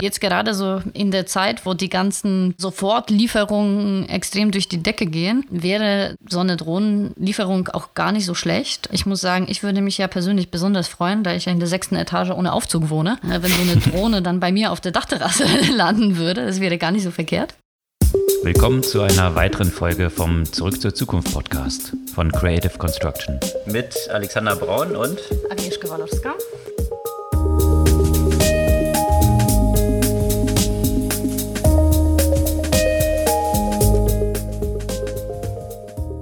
Jetzt gerade so in der Zeit, wo die ganzen Sofortlieferungen extrem durch die Decke gehen, wäre so eine Drohnenlieferung auch gar nicht so schlecht. Ich muss sagen, ich würde mich ja persönlich besonders freuen, da ich ja in der sechsten Etage ohne Aufzug wohne, wenn so eine Drohne dann bei mir auf der Dachterrasse landen würde. Das wäre gar nicht so verkehrt. Willkommen zu einer weiteren Folge vom Zurück zur Zukunft Podcast von Creative Construction. Mit Alexander Braun und Agnieszka Walowska.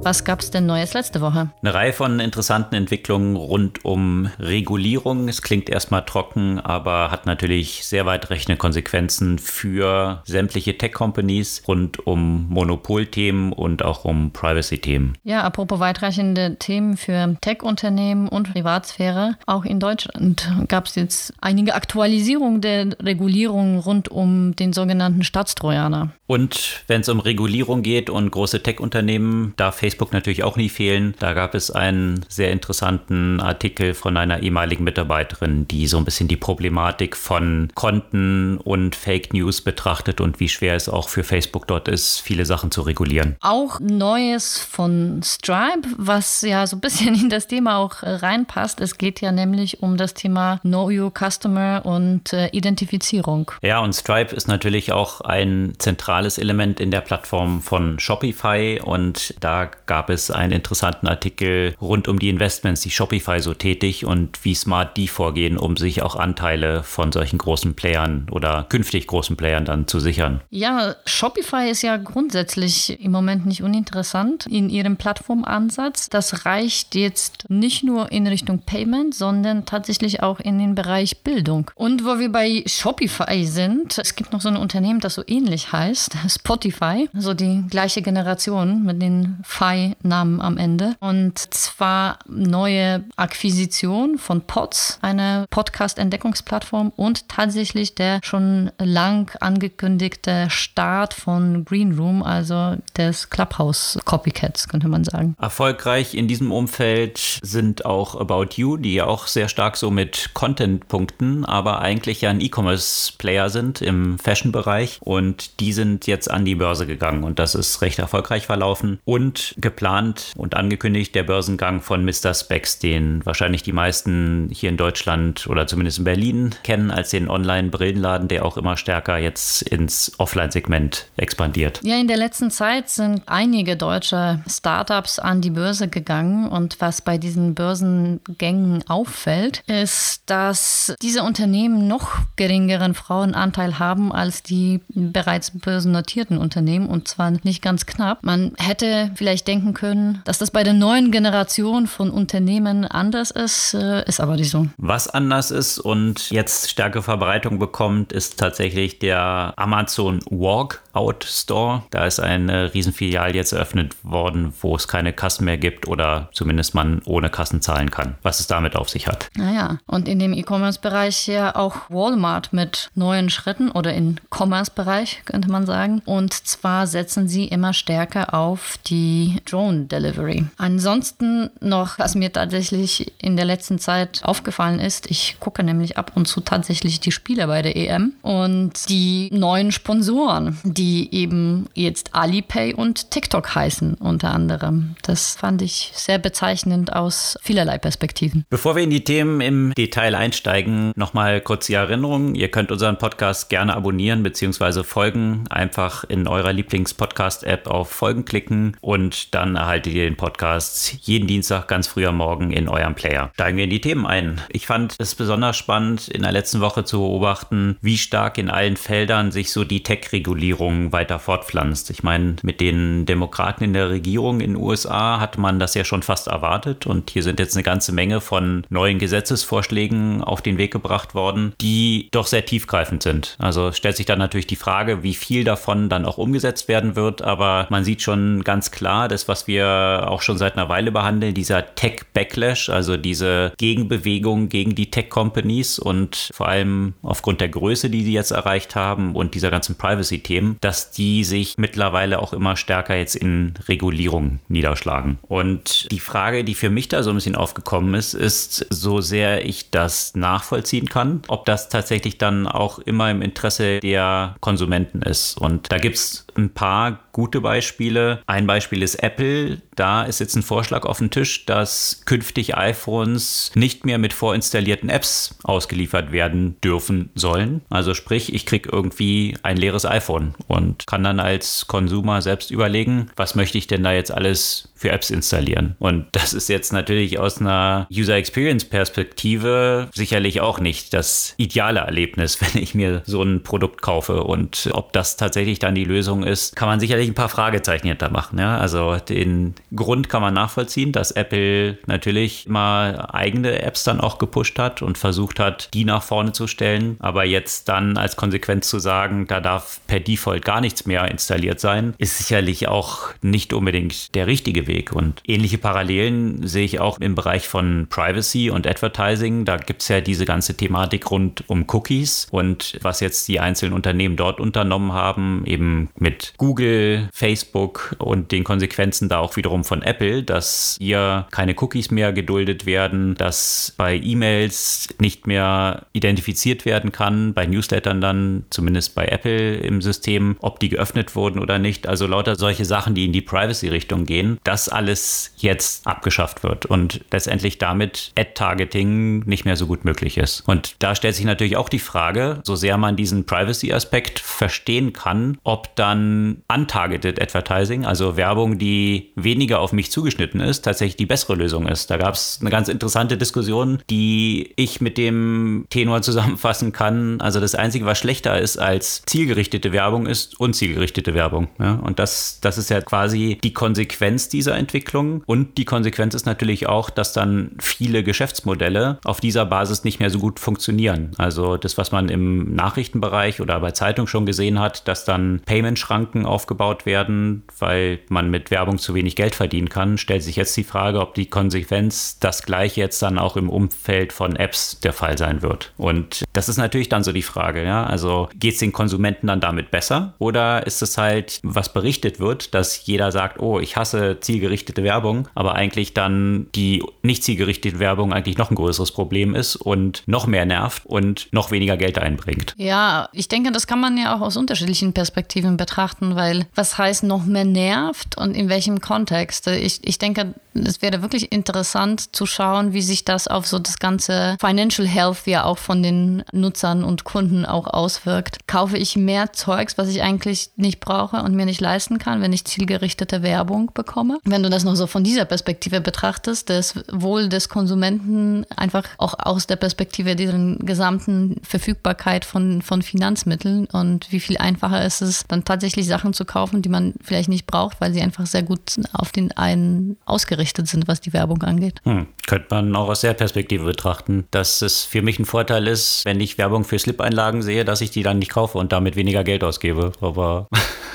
Was gab es denn Neues letzte Woche? Eine Reihe von interessanten Entwicklungen rund um Regulierung. Es klingt erstmal trocken, aber hat natürlich sehr weitreichende Konsequenzen für sämtliche Tech-Companies rund um Monopolthemen und auch um Privacy-Themen. Ja, apropos weitreichende Themen für Tech-Unternehmen und Privatsphäre. Auch in Deutschland gab es jetzt einige Aktualisierungen der Regulierung rund um den sogenannten Staatstrojaner. Und wenn es um Regulierung geht und große Tech-Unternehmen, darf Facebook natürlich auch nie fehlen. Da gab es einen sehr interessanten Artikel von einer ehemaligen Mitarbeiterin, die so ein bisschen die Problematik von Konten und Fake News betrachtet und wie schwer es auch für Facebook dort ist, viele Sachen zu regulieren. Auch Neues von Stripe, was ja so ein bisschen in das Thema auch reinpasst. Es geht ja nämlich um das Thema Know Your Customer und äh, Identifizierung. Ja, und Stripe ist natürlich auch ein zentrales Element in der Plattform von Shopify und da gab es einen interessanten Artikel rund um die Investments, die Shopify so tätig und wie smart die vorgehen, um sich auch Anteile von solchen großen Playern oder künftig großen Playern dann zu sichern. Ja, Shopify ist ja grundsätzlich im Moment nicht uninteressant in ihrem Plattformansatz. Das reicht jetzt nicht nur in Richtung Payment, sondern tatsächlich auch in den Bereich Bildung. Und wo wir bei Shopify sind, es gibt noch so ein Unternehmen, das so ähnlich heißt Spotify, so die gleiche Generation mit den Fi-Namen am Ende. Und zwar neue Akquisition von Pods, eine Podcast-Entdeckungsplattform und tatsächlich der schon lang angekündigte Start von Green Room, also des Clubhouse-Copycats, könnte man sagen. Erfolgreich in diesem Umfeld sind auch About You, die ja auch sehr stark so mit Content punkten, aber eigentlich ja ein E-Commerce-Player sind im Fashion-Bereich und die sind jetzt an die Börse gegangen und das ist recht erfolgreich verlaufen. Und geplant und angekündigt der Börsengang von Mr. Specs, den wahrscheinlich die meisten hier in Deutschland oder zumindest in Berlin kennen als den Online-Brillenladen, der auch immer stärker jetzt ins Offline-Segment expandiert. Ja, in der letzten Zeit sind einige deutsche Startups an die Börse gegangen und was bei diesen Börsengängen auffällt, ist, dass diese Unternehmen noch geringeren Frauenanteil haben als die bereits börsen börsennotierten Unternehmen und zwar nicht ganz knapp. Man hätte vielleicht denken können, dass das bei der neuen Generation von Unternehmen anders ist, äh, ist aber nicht so. Was anders ist und jetzt stärke Verbreitung bekommt, ist tatsächlich der Amazon Walkout Store. Da ist eine Riesenfilial jetzt eröffnet worden, wo es keine Kassen mehr gibt oder zumindest man ohne Kassen zahlen kann. Was es damit auf sich hat. Naja, und in dem E-Commerce-Bereich ja auch Walmart mit neuen Schritten oder im Commerce-Bereich könnte man sagen. Und zwar setzen sie immer stärker auf die Drone Delivery. Ansonsten noch, was mir tatsächlich in der letzten Zeit aufgefallen ist, ich gucke nämlich ab und zu tatsächlich die Spiele bei der EM und die neuen Sponsoren, die eben jetzt Alipay und TikTok heißen unter anderem. Das fand ich sehr bezeichnend aus vielerlei Perspektiven. Bevor wir in die Themen im Detail einsteigen, nochmal kurz die Erinnerung. Ihr könnt unseren Podcast gerne abonnieren bzw. folgen einfach in eurer Lieblings-Podcast-App auf Folgen klicken und dann erhaltet ihr den Podcast jeden Dienstag ganz früh am Morgen in eurem Player. Steigen wir in die Themen ein. Ich fand es besonders spannend, in der letzten Woche zu beobachten, wie stark in allen Feldern sich so die Tech-Regulierung weiter fortpflanzt. Ich meine, mit den Demokraten in der Regierung in den USA hat man das ja schon fast erwartet und hier sind jetzt eine ganze Menge von neuen Gesetzesvorschlägen auf den Weg gebracht worden, die doch sehr tiefgreifend sind. Also stellt sich dann natürlich die Frage, wie viel davon dann auch umgesetzt werden wird. Aber man sieht schon ganz klar, das, was wir auch schon seit einer Weile behandeln, dieser Tech-Backlash, also diese Gegenbewegung gegen die Tech-Companies und vor allem aufgrund der Größe, die sie jetzt erreicht haben und dieser ganzen Privacy-Themen, dass die sich mittlerweile auch immer stärker jetzt in Regulierung niederschlagen. Und die Frage, die für mich da so ein bisschen aufgekommen ist, ist, so sehr ich das nachvollziehen kann, ob das tatsächlich dann auch immer im Interesse der Konsumenten ist. Und da gibt es ein paar gute Beispiele. Ein Beispiel ist Apple. Da ist jetzt ein Vorschlag auf dem Tisch, dass künftig iPhones nicht mehr mit vorinstallierten Apps ausgeliefert werden dürfen sollen. Also sprich, ich kriege irgendwie ein leeres iPhone und kann dann als Konsumer selbst überlegen, was möchte ich denn da jetzt alles für Apps installieren. Und das ist jetzt natürlich aus einer User Experience Perspektive sicherlich auch nicht das ideale Erlebnis, wenn ich mir so ein Produkt kaufe. Und ob das tatsächlich dann die Lösung ist, kann man sicherlich ein paar Fragezeichen hinter machen. Ja? Also den Grund kann man nachvollziehen, dass Apple natürlich immer eigene Apps dann auch gepusht hat und versucht hat, die nach vorne zu stellen. Aber jetzt dann als Konsequenz zu sagen, da darf per Default gar nichts mehr installiert sein, ist sicherlich auch nicht unbedingt der richtige Weg. Und ähnliche Parallelen sehe ich auch im Bereich von Privacy und Advertising. Da gibt es ja diese ganze Thematik rund um Cookies und was jetzt die einzelnen Unternehmen dort unternommen haben, eben mit Google, Facebook und den Konsequenzen da auch wiederum von Apple, dass hier keine Cookies mehr geduldet werden, dass bei E-Mails nicht mehr identifiziert werden kann, bei Newslettern dann, zumindest bei Apple im System, ob die geöffnet wurden oder nicht. Also lauter solche Sachen, die in die Privacy-Richtung gehen. Das alles jetzt abgeschafft wird und letztendlich damit Ad-Targeting nicht mehr so gut möglich ist. Und da stellt sich natürlich auch die Frage, so sehr man diesen Privacy-Aspekt verstehen kann, ob dann untargeted Advertising, also Werbung, die weniger auf mich zugeschnitten ist, tatsächlich die bessere Lösung ist. Da gab es eine ganz interessante Diskussion, die ich mit dem Tenor zusammenfassen kann. Also das Einzige, was schlechter ist als zielgerichtete Werbung, ist unzielgerichtete Werbung. Ja? Und das, das ist ja quasi die Konsequenz dieser dieser Entwicklung. Und die Konsequenz ist natürlich auch, dass dann viele Geschäftsmodelle auf dieser Basis nicht mehr so gut funktionieren. Also das, was man im Nachrichtenbereich oder bei Zeitung schon gesehen hat, dass dann Payment-Schranken aufgebaut werden, weil man mit Werbung zu wenig Geld verdienen kann, stellt sich jetzt die Frage, ob die Konsequenz das gleiche jetzt dann auch im Umfeld von Apps der Fall sein wird. Und das ist natürlich dann so die Frage, ja. Also geht es den Konsumenten dann damit besser? Oder ist es halt, was berichtet wird, dass jeder sagt, oh, ich hasse Ziel zielgerichtete Werbung, aber eigentlich dann die nicht zielgerichtete Werbung eigentlich noch ein größeres Problem ist und noch mehr nervt und noch weniger Geld einbringt. Ja, ich denke, das kann man ja auch aus unterschiedlichen Perspektiven betrachten, weil was heißt noch mehr nervt und in welchem Kontext? Ich, ich denke, es wäre wirklich interessant zu schauen, wie sich das auf so das ganze Financial Health ja auch von den Nutzern und Kunden auch auswirkt. Kaufe ich mehr Zeugs, was ich eigentlich nicht brauche und mir nicht leisten kann, wenn ich zielgerichtete Werbung bekomme? wenn du das noch so von dieser Perspektive betrachtest, das Wohl des Konsumenten einfach auch aus der Perspektive dieser gesamten Verfügbarkeit von, von Finanzmitteln und wie viel einfacher ist es, dann tatsächlich Sachen zu kaufen, die man vielleicht nicht braucht, weil sie einfach sehr gut auf den einen ausgerichtet sind, was die Werbung angeht. Hm. Könnte man auch aus der Perspektive betrachten, dass es für mich ein Vorteil ist, wenn ich Werbung für Slip-Einlagen sehe, dass ich die dann nicht kaufe und damit weniger Geld ausgebe. Aber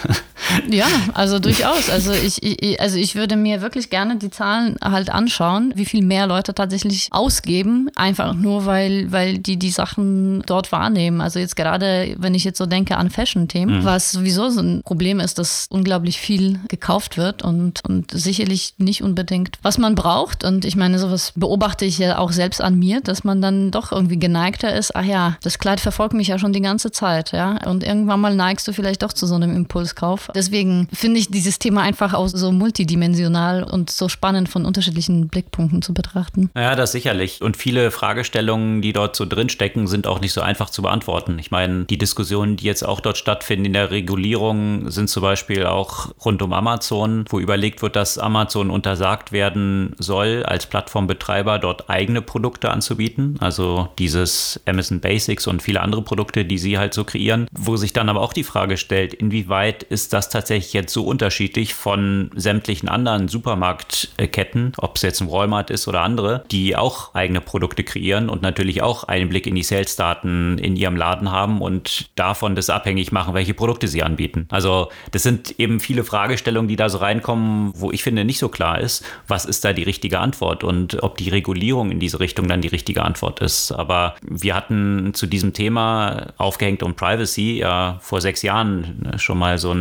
Ja, also durchaus. Also ich, ich, also ich würde mir wirklich gerne die Zahlen halt anschauen, wie viel mehr Leute tatsächlich ausgeben, einfach nur weil, weil die die Sachen dort wahrnehmen. Also jetzt gerade, wenn ich jetzt so denke an Fashion-Themen, mhm. was sowieso so ein Problem ist, dass unglaublich viel gekauft wird und, und sicherlich nicht unbedingt, was man braucht. Und ich meine, sowas beobachte ich ja auch selbst an mir, dass man dann doch irgendwie geneigter ist, ach ja, das Kleid verfolgt mich ja schon die ganze Zeit, ja. Und irgendwann mal neigst du vielleicht doch zu so einem Impulskauf. Deswegen finde ich dieses Thema einfach auch so multidimensional und so spannend von unterschiedlichen Blickpunkten zu betrachten. Ja, das sicherlich. Und viele Fragestellungen, die dort so drinstecken, sind auch nicht so einfach zu beantworten. Ich meine, die Diskussionen, die jetzt auch dort stattfinden in der Regulierung, sind zum Beispiel auch rund um Amazon, wo überlegt wird, dass Amazon untersagt werden soll, als Plattformbetreiber dort eigene Produkte anzubieten. Also dieses Amazon Basics und viele andere Produkte, die sie halt so kreieren, wo sich dann aber auch die Frage stellt, inwieweit ist das tatsächlich jetzt so unterschiedlich von sämtlichen anderen Supermarktketten, ob es jetzt ein Walmart ist oder andere, die auch eigene Produkte kreieren und natürlich auch einen Blick in die Sales-Daten in ihrem Laden haben und davon das abhängig machen, welche Produkte sie anbieten. Also das sind eben viele Fragestellungen, die da so reinkommen, wo ich finde nicht so klar ist, was ist da die richtige Antwort und ob die Regulierung in diese Richtung dann die richtige Antwort ist. Aber wir hatten zu diesem Thema aufgehängt um Privacy ja vor sechs Jahren schon mal so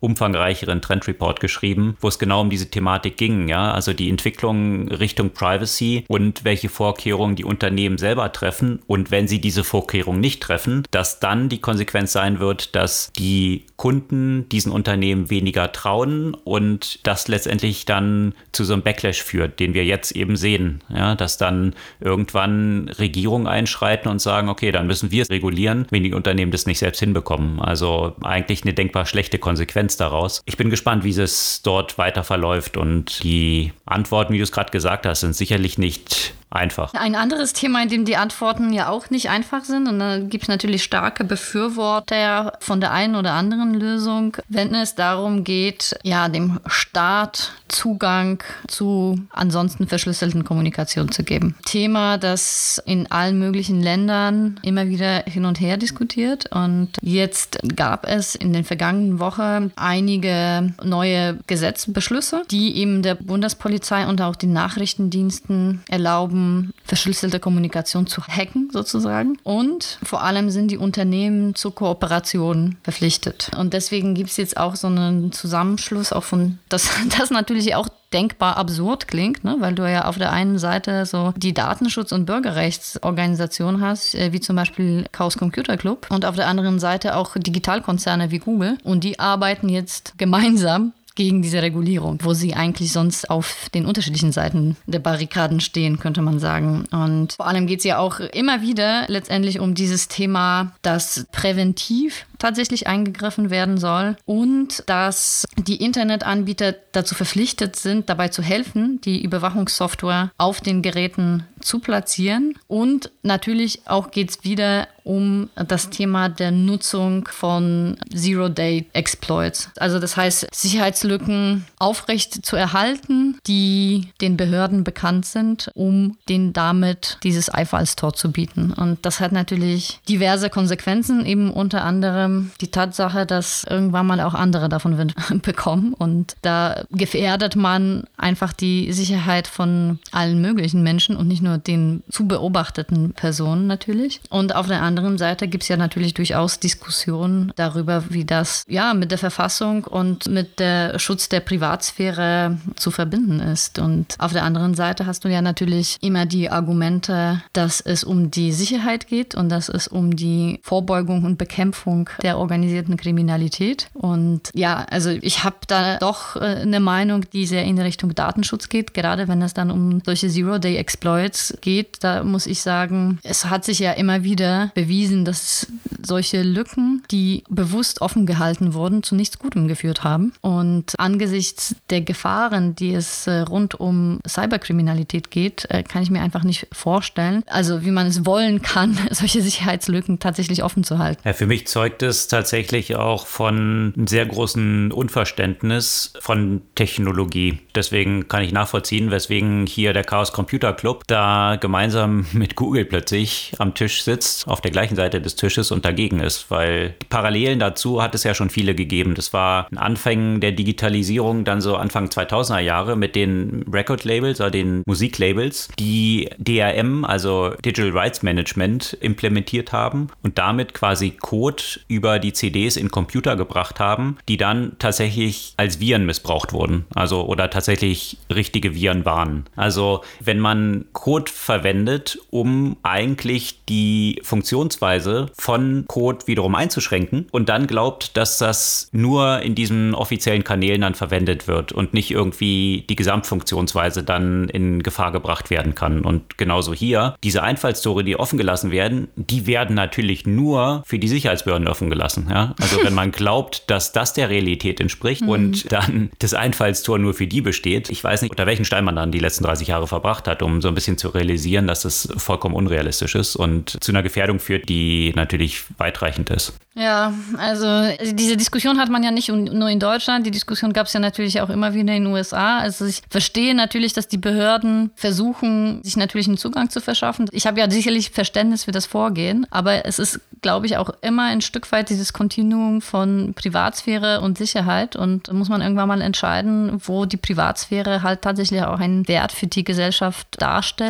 umfangreicheren Trendreport geschrieben, wo es genau um diese Thematik ging. Ja, also die Entwicklung Richtung Privacy und welche Vorkehrungen die Unternehmen selber treffen und wenn sie diese Vorkehrungen nicht treffen, dass dann die Konsequenz sein wird, dass die Kunden diesen Unternehmen weniger trauen und das letztendlich dann zu so einem Backlash führt, den wir jetzt eben sehen. Ja, dass dann irgendwann Regierungen einschreiten und sagen, okay, dann müssen wir es regulieren, wenn die Unternehmen das nicht selbst hinbekommen. Also eigentlich eine denkbar schlechte Konsequenz daraus. Ich bin gespannt, wie es dort weiter verläuft und die Antworten, wie du es gerade gesagt hast, sind sicherlich nicht einfach. Ein anderes Thema, in dem die Antworten ja auch nicht einfach sind, und da gibt es natürlich starke Befürworter von der einen oder anderen Lösung, wenn es darum geht, ja, dem Staat Zugang zu ansonsten verschlüsselten Kommunikation zu geben. Thema, das in allen möglichen Ländern immer wieder hin und her diskutiert. Und jetzt gab es in den vergangenen Wochen einige neue Gesetzbeschlüsse, die eben der Bundespolizei und auch den Nachrichtendiensten erlauben, um verschlüsselte Kommunikation zu hacken sozusagen. Und vor allem sind die Unternehmen zur Kooperation verpflichtet. Und deswegen gibt es jetzt auch so einen Zusammenschluss, auch von, das, das natürlich auch denkbar absurd klingt, ne? weil du ja auf der einen Seite so die Datenschutz- und Bürgerrechtsorganisation hast, äh, wie zum Beispiel Chaos Computer Club, und auf der anderen Seite auch Digitalkonzerne wie Google. Und die arbeiten jetzt gemeinsam gegen diese Regulierung, wo sie eigentlich sonst auf den unterschiedlichen Seiten der Barrikaden stehen, könnte man sagen. Und vor allem geht es ja auch immer wieder letztendlich um dieses Thema, dass präventiv tatsächlich eingegriffen werden soll und dass die Internetanbieter dazu verpflichtet sind, dabei zu helfen, die Überwachungssoftware auf den Geräten zu platzieren. Und natürlich auch geht es wieder um das Thema der Nutzung von Zero-Day-Exploits. Also das heißt, Sicherheitslücken aufrecht zu erhalten, die den Behörden bekannt sind, um denen damit dieses Einfallstor zu bieten. Und das hat natürlich diverse Konsequenzen, eben unter anderem die Tatsache, dass irgendwann mal auch andere davon Wind bekommen. Und da gefährdet man einfach die Sicherheit von allen möglichen Menschen und nicht nur den zu beobachteten Personen natürlich. Und auf der anderen Seite gibt es ja natürlich durchaus Diskussionen darüber, wie das ja mit der Verfassung und mit der Schutz der Privatsphäre zu verbinden ist. Und auf der anderen Seite hast du ja natürlich immer die Argumente, dass es um die Sicherheit geht und dass es um die Vorbeugung und Bekämpfung der organisierten Kriminalität. Und ja, also ich habe da doch äh, eine Meinung, die sehr in Richtung Datenschutz geht, gerade wenn es dann um solche Zero-Day-Exploits geht. Da muss ich sagen, es hat sich ja immer wieder bewiesen, dass solche Lücken, die bewusst offen gehalten wurden, zu nichts Gutem geführt haben. Und angesichts der Gefahren, die es äh, rund um Cyberkriminalität geht, äh, kann ich mir einfach nicht vorstellen, also wie man es wollen kann, solche Sicherheitslücken tatsächlich offen zu halten. Ja, für mich zeugt es es tatsächlich auch von einem sehr großen Unverständnis von Technologie. Deswegen kann ich nachvollziehen, weswegen hier der Chaos Computer Club da gemeinsam mit Google plötzlich am Tisch sitzt, auf der gleichen Seite des Tisches und dagegen ist, weil Parallelen dazu hat es ja schon viele gegeben. Das war ein Anfang der Digitalisierung, dann so Anfang 2000er Jahre mit den Record-Labels oder den Musiklabels, die DRM, also Digital Rights Management, implementiert haben und damit quasi Code über die CDs in Computer gebracht haben, die dann tatsächlich als Viren missbraucht wurden. Also oder tatsächlich richtige Viren waren. Also wenn man Code verwendet, um eigentlich die Funktionsweise von Code wiederum einzuschränken und dann glaubt, dass das nur in diesen offiziellen Kanälen dann verwendet wird und nicht irgendwie die Gesamtfunktionsweise dann in Gefahr gebracht werden kann. Und genauso hier, diese Einfallstore, die offen gelassen werden, die werden natürlich nur für die Sicherheitsbehörden offen gelassen. Ja? Also wenn man glaubt, dass das der Realität entspricht mhm. und dann das Einfallstor nur für die besteht, ich weiß nicht, unter welchen Stein man dann die letzten 30 Jahre verbracht hat, um so ein bisschen zu realisieren, dass es vollkommen unrealistisch ist und zu einer Gefährdung führt, die natürlich weitreichend ist. Ja, also diese Diskussion hat man ja nicht nur in Deutschland, die Diskussion gab es ja natürlich auch immer wieder in den USA. Also ich verstehe natürlich, dass die Behörden versuchen, sich natürlich einen Zugang zu verschaffen. Ich habe ja sicherlich Verständnis für das Vorgehen, aber es ist, glaube ich, auch immer ein Stück weit dieses Kontinuum von Privatsphäre und Sicherheit und muss man irgendwann mal entscheiden, wo die Privatsphäre halt tatsächlich auch einen Wert für die Gesellschaft darstellt,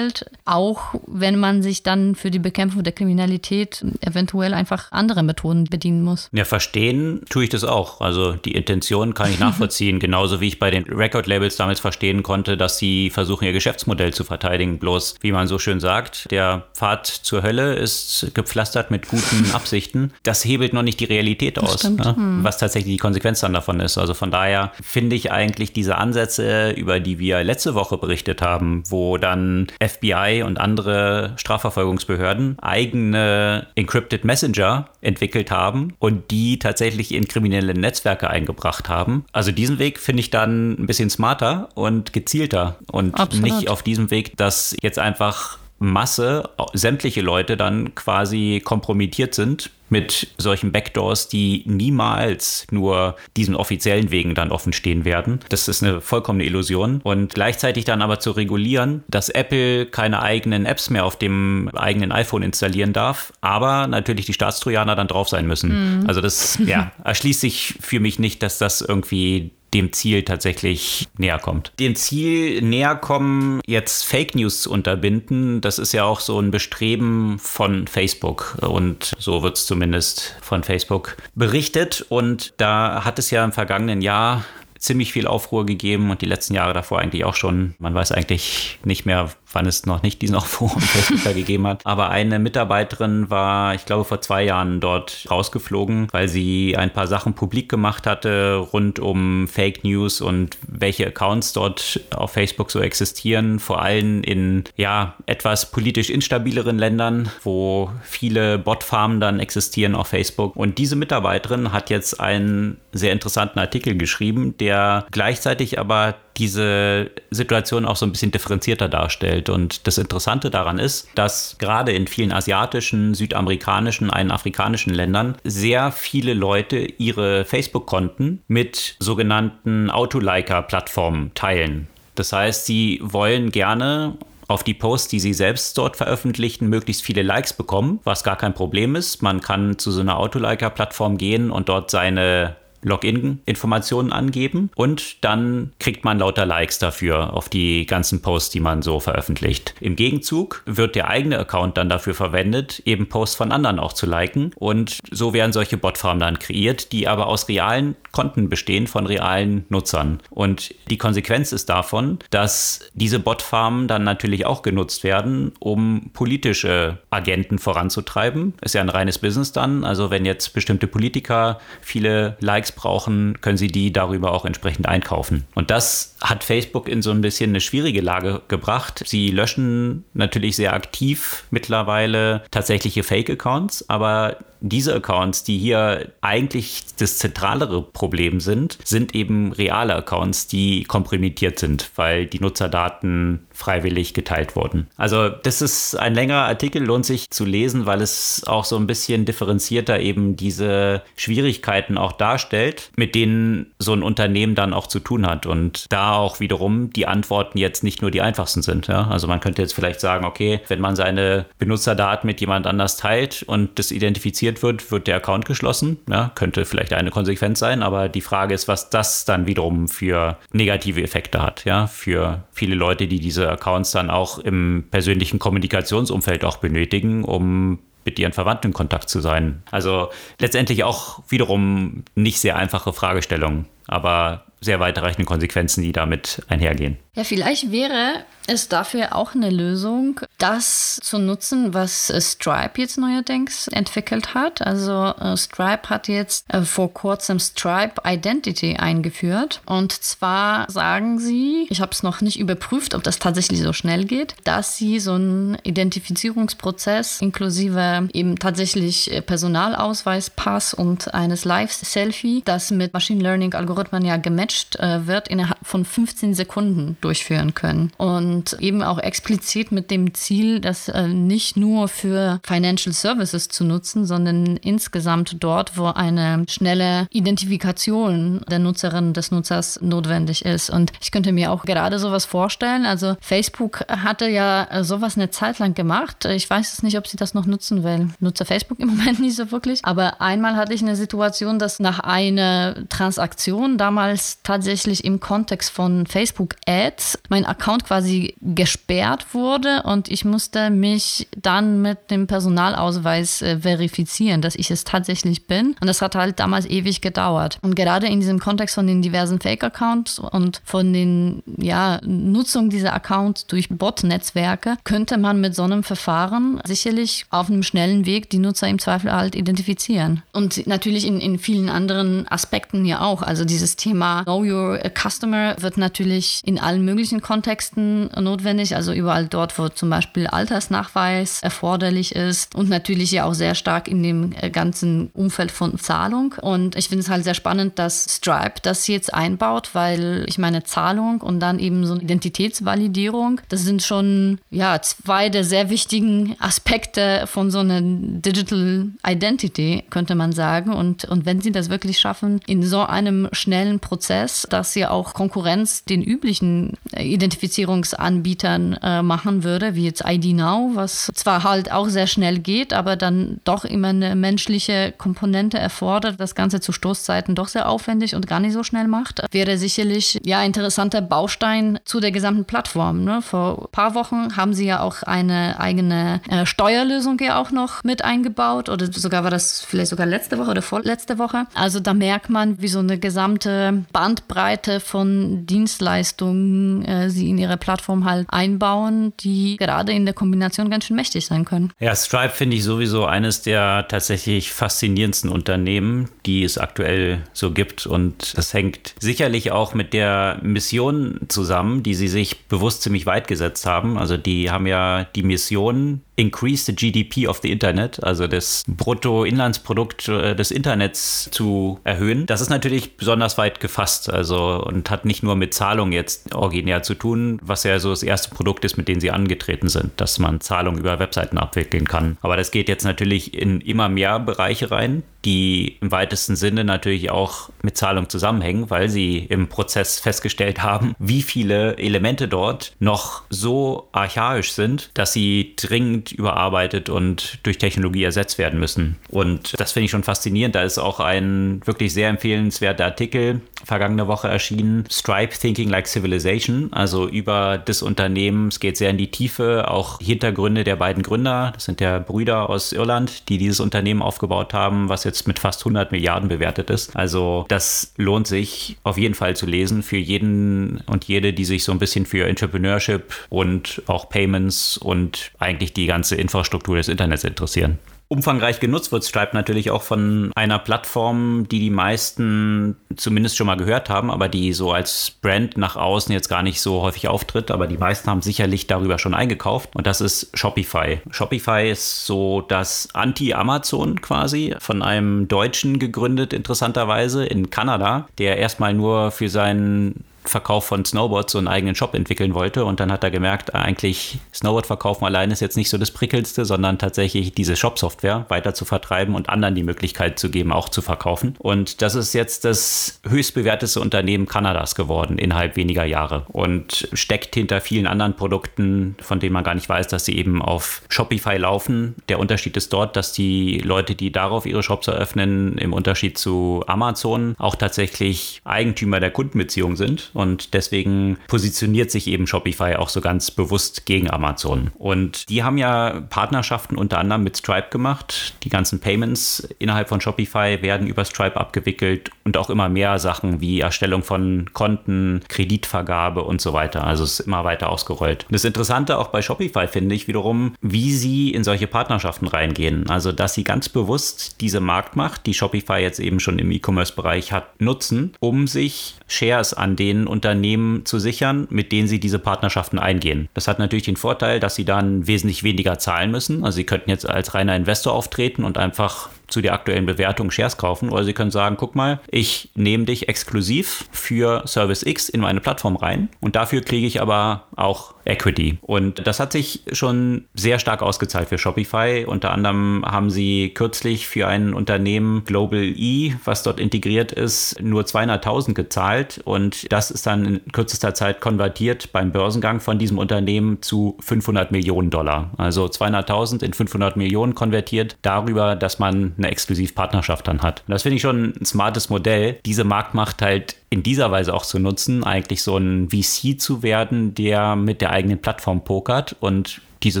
auch wenn man sich dann für die Bekämpfung der Kriminalität eventuell einfach andere Methoden bedienen muss. Ja, verstehen tue ich das auch. Also die Intention kann ich nachvollziehen, genauso wie ich bei den Record-Labels damals verstehen konnte, dass sie versuchen, ihr Geschäftsmodell zu verteidigen. Bloß, wie man so schön sagt, der Pfad zur Hölle ist gepflastert mit guten Absichten. Das hebelt noch nicht die Realität aus, ne? hm. was tatsächlich die Konsequenz dann davon ist. Also von daher finde ich eigentlich diese Ansätze, über die wir letzte Woche berichtet haben, wo dann FBI und andere Strafverfolgungsbehörden eigene Encrypted Messenger entwickelt haben und die tatsächlich in kriminelle Netzwerke eingebracht haben. Also diesen Weg finde ich dann ein bisschen smarter und gezielter und Absolut. nicht auf diesem Weg, dass jetzt einfach Masse, sämtliche Leute dann quasi kompromittiert sind mit solchen Backdoors, die niemals nur diesen offiziellen Wegen dann offen stehen werden. Das ist eine vollkommene Illusion. Und gleichzeitig dann aber zu regulieren, dass Apple keine eigenen Apps mehr auf dem eigenen iPhone installieren darf, aber natürlich die Staatstrojaner dann drauf sein müssen. Mhm. Also das ja, erschließt sich für mich nicht, dass das irgendwie dem Ziel tatsächlich näher kommt. Dem Ziel näher kommen, jetzt Fake News zu unterbinden, das ist ja auch so ein Bestreben von Facebook und so wird es zumindest von Facebook berichtet und da hat es ja im vergangenen Jahr ziemlich viel Aufruhr gegeben und die letzten Jahre davor eigentlich auch schon. Man weiß eigentlich nicht mehr, wann es noch nicht diesen Aufruhr auf Facebook gegeben hat. Aber eine Mitarbeiterin war, ich glaube, vor zwei Jahren dort rausgeflogen, weil sie ein paar Sachen publik gemacht hatte rund um Fake News und welche Accounts dort auf Facebook so existieren. Vor allem in, ja, etwas politisch instabileren Ländern, wo viele Botfarmen dann existieren auf Facebook. Und diese Mitarbeiterin hat jetzt einen sehr interessanten Artikel geschrieben, der gleichzeitig aber diese Situation auch so ein bisschen differenzierter darstellt. Und das Interessante daran ist, dass gerade in vielen asiatischen, südamerikanischen, einen afrikanischen Ländern sehr viele Leute ihre Facebook-Konten mit sogenannten Autoliker-Plattformen teilen. Das heißt, sie wollen gerne auf die Posts, die sie selbst dort veröffentlichen, möglichst viele Likes bekommen, was gar kein Problem ist. Man kann zu so einer Autoliker-Plattform gehen und dort seine Login-Informationen angeben und dann kriegt man lauter Likes dafür auf die ganzen Posts, die man so veröffentlicht. Im Gegenzug wird der eigene Account dann dafür verwendet, eben Posts von anderen auch zu liken und so werden solche Botfarmen dann kreiert, die aber aus realen Konten bestehen von realen Nutzern. Und die Konsequenz ist davon, dass diese Botfarmen dann natürlich auch genutzt werden, um politische Agenten voranzutreiben. Ist ja ein reines Business dann. Also wenn jetzt bestimmte Politiker viele Likes Likes brauchen, können sie die darüber auch entsprechend einkaufen. Und das hat Facebook in so ein bisschen eine schwierige Lage gebracht. Sie löschen natürlich sehr aktiv mittlerweile tatsächliche Fake-Accounts, aber diese Accounts, die hier eigentlich das zentralere Problem sind, sind eben reale Accounts, die komprimiert sind, weil die Nutzerdaten freiwillig geteilt wurden. Also das ist ein längerer Artikel, lohnt sich zu lesen, weil es auch so ein bisschen differenzierter eben diese Schwierigkeiten auch darstellt, mit denen so ein Unternehmen dann auch zu tun hat. Und da auch wiederum die Antworten jetzt nicht nur die einfachsten sind. Ja? Also man könnte jetzt vielleicht sagen, okay, wenn man seine Benutzerdaten mit jemand anders teilt und das identifiziert, verifiziert wird, wird der Account geschlossen. Ja, könnte vielleicht eine Konsequenz sein, aber die Frage ist, was das dann wiederum für negative Effekte hat, ja, für viele Leute, die diese Accounts dann auch im persönlichen Kommunikationsumfeld auch benötigen, um mit ihren Verwandten in Kontakt zu sein. Also letztendlich auch wiederum nicht sehr einfache Fragestellungen, aber sehr weitreichende Konsequenzen, die damit einhergehen. Ja, vielleicht wäre es dafür auch eine Lösung, das zu nutzen, was äh, Stripe jetzt neuerdings entwickelt hat. Also äh, Stripe hat jetzt äh, vor kurzem Stripe Identity eingeführt. Und zwar sagen sie, ich habe es noch nicht überprüft, ob das tatsächlich so schnell geht, dass sie so einen Identifizierungsprozess inklusive eben tatsächlich Personalausweis, Pass und eines Live-Selfie, das mit Machine Learning-Algorithmen ja gematcht gematcht äh, wird, innerhalb von 15 Sekunden durchführen können. Und eben auch explizit mit dem Ziel, das äh, nicht nur für Financial Services zu nutzen, sondern insgesamt dort, wo eine schnelle Identifikation der Nutzerin, des Nutzers notwendig ist. Und ich könnte mir auch gerade sowas vorstellen. Also Facebook hatte ja sowas eine Zeit lang gemacht. Ich weiß es nicht, ob sie das noch nutzen, weil nutze Facebook im Moment nicht so wirklich. Aber einmal hatte ich eine Situation, dass nach einer Transaktion damals tatsächlich im Kontext von Facebook Ads mein Account quasi gesperrt wurde und ich musste mich dann mit dem Personalausweis äh, verifizieren, dass ich es tatsächlich bin. Und das hat halt damals ewig gedauert. Und gerade in diesem Kontext von den diversen Fake-Accounts und von den ja, Nutzung dieser Accounts durch Bot-Netzwerke könnte man mit so einem Verfahren sicherlich auf einem schnellen Weg die Nutzer im Zweifel halt identifizieren. Und natürlich in, in vielen anderen Aspekten ja auch. Also dieses Thema Know Your Customer wird natürlich in allen möglichen Kontexten notwendig, also überall dort, wo zum Beispiel Altersnachweis erforderlich ist und natürlich ja auch sehr stark in dem äh, ganzen Umfeld von Zahlung. Und ich finde es halt sehr spannend, dass Stripe das jetzt einbaut, weil ich meine Zahlung und dann eben so eine Identitätsvalidierung, das sind schon ja zwei der sehr wichtigen Aspekte von so einer Digital Identity, könnte man sagen. Und, und wenn sie das wirklich schaffen, in so einem schnellen Prozess, dass sie auch Konkurrenz den üblichen Identifizierungsanbietern äh, machen würde, wie jetzt ID Now, was zwar halt auch sehr schnell geht, aber dann doch immer eine menschliche Komponente erfordert, das Ganze zu Stoßzeiten doch sehr aufwendig und gar nicht so schnell macht, wäre sicherlich ja interessanter Baustein zu der gesamten Plattform. Ne? Vor ein paar Wochen haben sie ja auch eine eigene äh, Steuerlösung ja auch noch mit eingebaut oder sogar war das vielleicht sogar letzte Woche oder vorletzte Woche. Also da merkt man, wie so eine gesamte Bandbreite von Dienstleistungen äh, sie in ihre Plattform halt einbauen, die gerade in der Kombination ganz schön mächtig sein können. Ja, Stripe finde ich sowieso eines der tatsächlich faszinierendsten Unternehmen, die es aktuell so gibt. Und das hängt sicherlich auch mit der Mission zusammen, die sie sich bewusst ziemlich weit gesetzt haben. Also die haben ja die Mission, Increase the GDP of the Internet, also das Bruttoinlandsprodukt äh, des Internets zu erhöhen. Das ist natürlich besonders weit gefasst, also und hat nicht nur mit Zahlung jetzt originär zu tun, was ja so das erste Produkt ist, mit dem sie angetreten sind, dass man Zahlungen über Webseiten abwickeln kann. Aber das geht jetzt natürlich in immer mehr Bereiche rein, die im weitesten Sinne natürlich auch mit Zahlung zusammenhängen, weil sie im Prozess festgestellt haben, wie viele Elemente dort noch so archaisch sind, dass sie dringend überarbeitet und durch Technologie ersetzt werden müssen. Und das finde ich schon faszinierend. Da ist auch ein wirklich sehr empfehlenswerter Artikel vergangene Woche erschienen, Stripe Thinking Like Civilization, also über das Unternehmen. Es geht sehr in die Tiefe, auch Hintergründe der beiden Gründer. Das sind ja Brüder aus Irland, die dieses Unternehmen aufgebaut haben, was jetzt mit fast 100 Milliarden bewertet ist. Also das lohnt sich auf jeden Fall zu lesen für jeden und jede, die sich so ein bisschen für Entrepreneurship und auch Payments und eigentlich die ganze Infrastruktur des Internets interessieren. Umfangreich genutzt wird Stripe natürlich auch von einer Plattform, die die meisten zumindest schon mal gehört haben, aber die so als Brand nach außen jetzt gar nicht so häufig auftritt. Aber die meisten haben sicherlich darüber schon eingekauft und das ist Shopify. Shopify ist so das Anti-Amazon quasi von einem Deutschen gegründet, interessanterweise in Kanada, der erstmal nur für seinen Verkauf von Snowboards so einen eigenen Shop entwickeln wollte. Und dann hat er gemerkt, eigentlich Snowboard verkaufen allein ist jetzt nicht so das Prickelste, sondern tatsächlich diese Shop-Software weiter zu vertreiben und anderen die Möglichkeit zu geben, auch zu verkaufen. Und das ist jetzt das höchstbewerteste Unternehmen Kanadas geworden innerhalb weniger Jahre und steckt hinter vielen anderen Produkten, von denen man gar nicht weiß, dass sie eben auf Shopify laufen. Der Unterschied ist dort, dass die Leute, die darauf ihre Shops eröffnen, im Unterschied zu Amazon auch tatsächlich Eigentümer der Kundenbeziehung sind und deswegen positioniert sich eben Shopify auch so ganz bewusst gegen Amazon. Und die haben ja Partnerschaften unter anderem mit Stripe gemacht. Die ganzen Payments innerhalb von Shopify werden über Stripe abgewickelt und auch immer mehr Sachen wie Erstellung von Konten, Kreditvergabe und so weiter. Also es ist immer weiter ausgerollt. Das Interessante auch bei Shopify finde ich wiederum, wie sie in solche Partnerschaften reingehen. Also dass sie ganz bewusst diese Marktmacht, die Shopify jetzt eben schon im E-Commerce-Bereich hat, nutzen, um sich Shares an den Unternehmen zu sichern, mit denen sie diese Partnerschaften eingehen. Das hat natürlich den Vorteil, dass sie dann wesentlich weniger zahlen müssen. Also sie könnten jetzt als reiner Investor auftreten und einfach zu der aktuellen Bewertung Shares kaufen. Oder Sie können sagen, guck mal, ich nehme dich exklusiv für Service X in meine Plattform rein und dafür kriege ich aber auch Equity. Und das hat sich schon sehr stark ausgezahlt für Shopify. Unter anderem haben sie kürzlich für ein Unternehmen Global E, was dort integriert ist, nur 200.000 gezahlt. Und das ist dann in kürzester Zeit konvertiert beim Börsengang von diesem Unternehmen zu 500 Millionen Dollar. Also 200.000 in 500 Millionen konvertiert darüber, dass man eine Exklusivpartnerschaft dann hat. Und das finde ich schon ein smartes Modell, diese Marktmacht halt in dieser Weise auch zu nutzen, eigentlich so ein VC zu werden, der mit der eigenen Plattform pokert und diese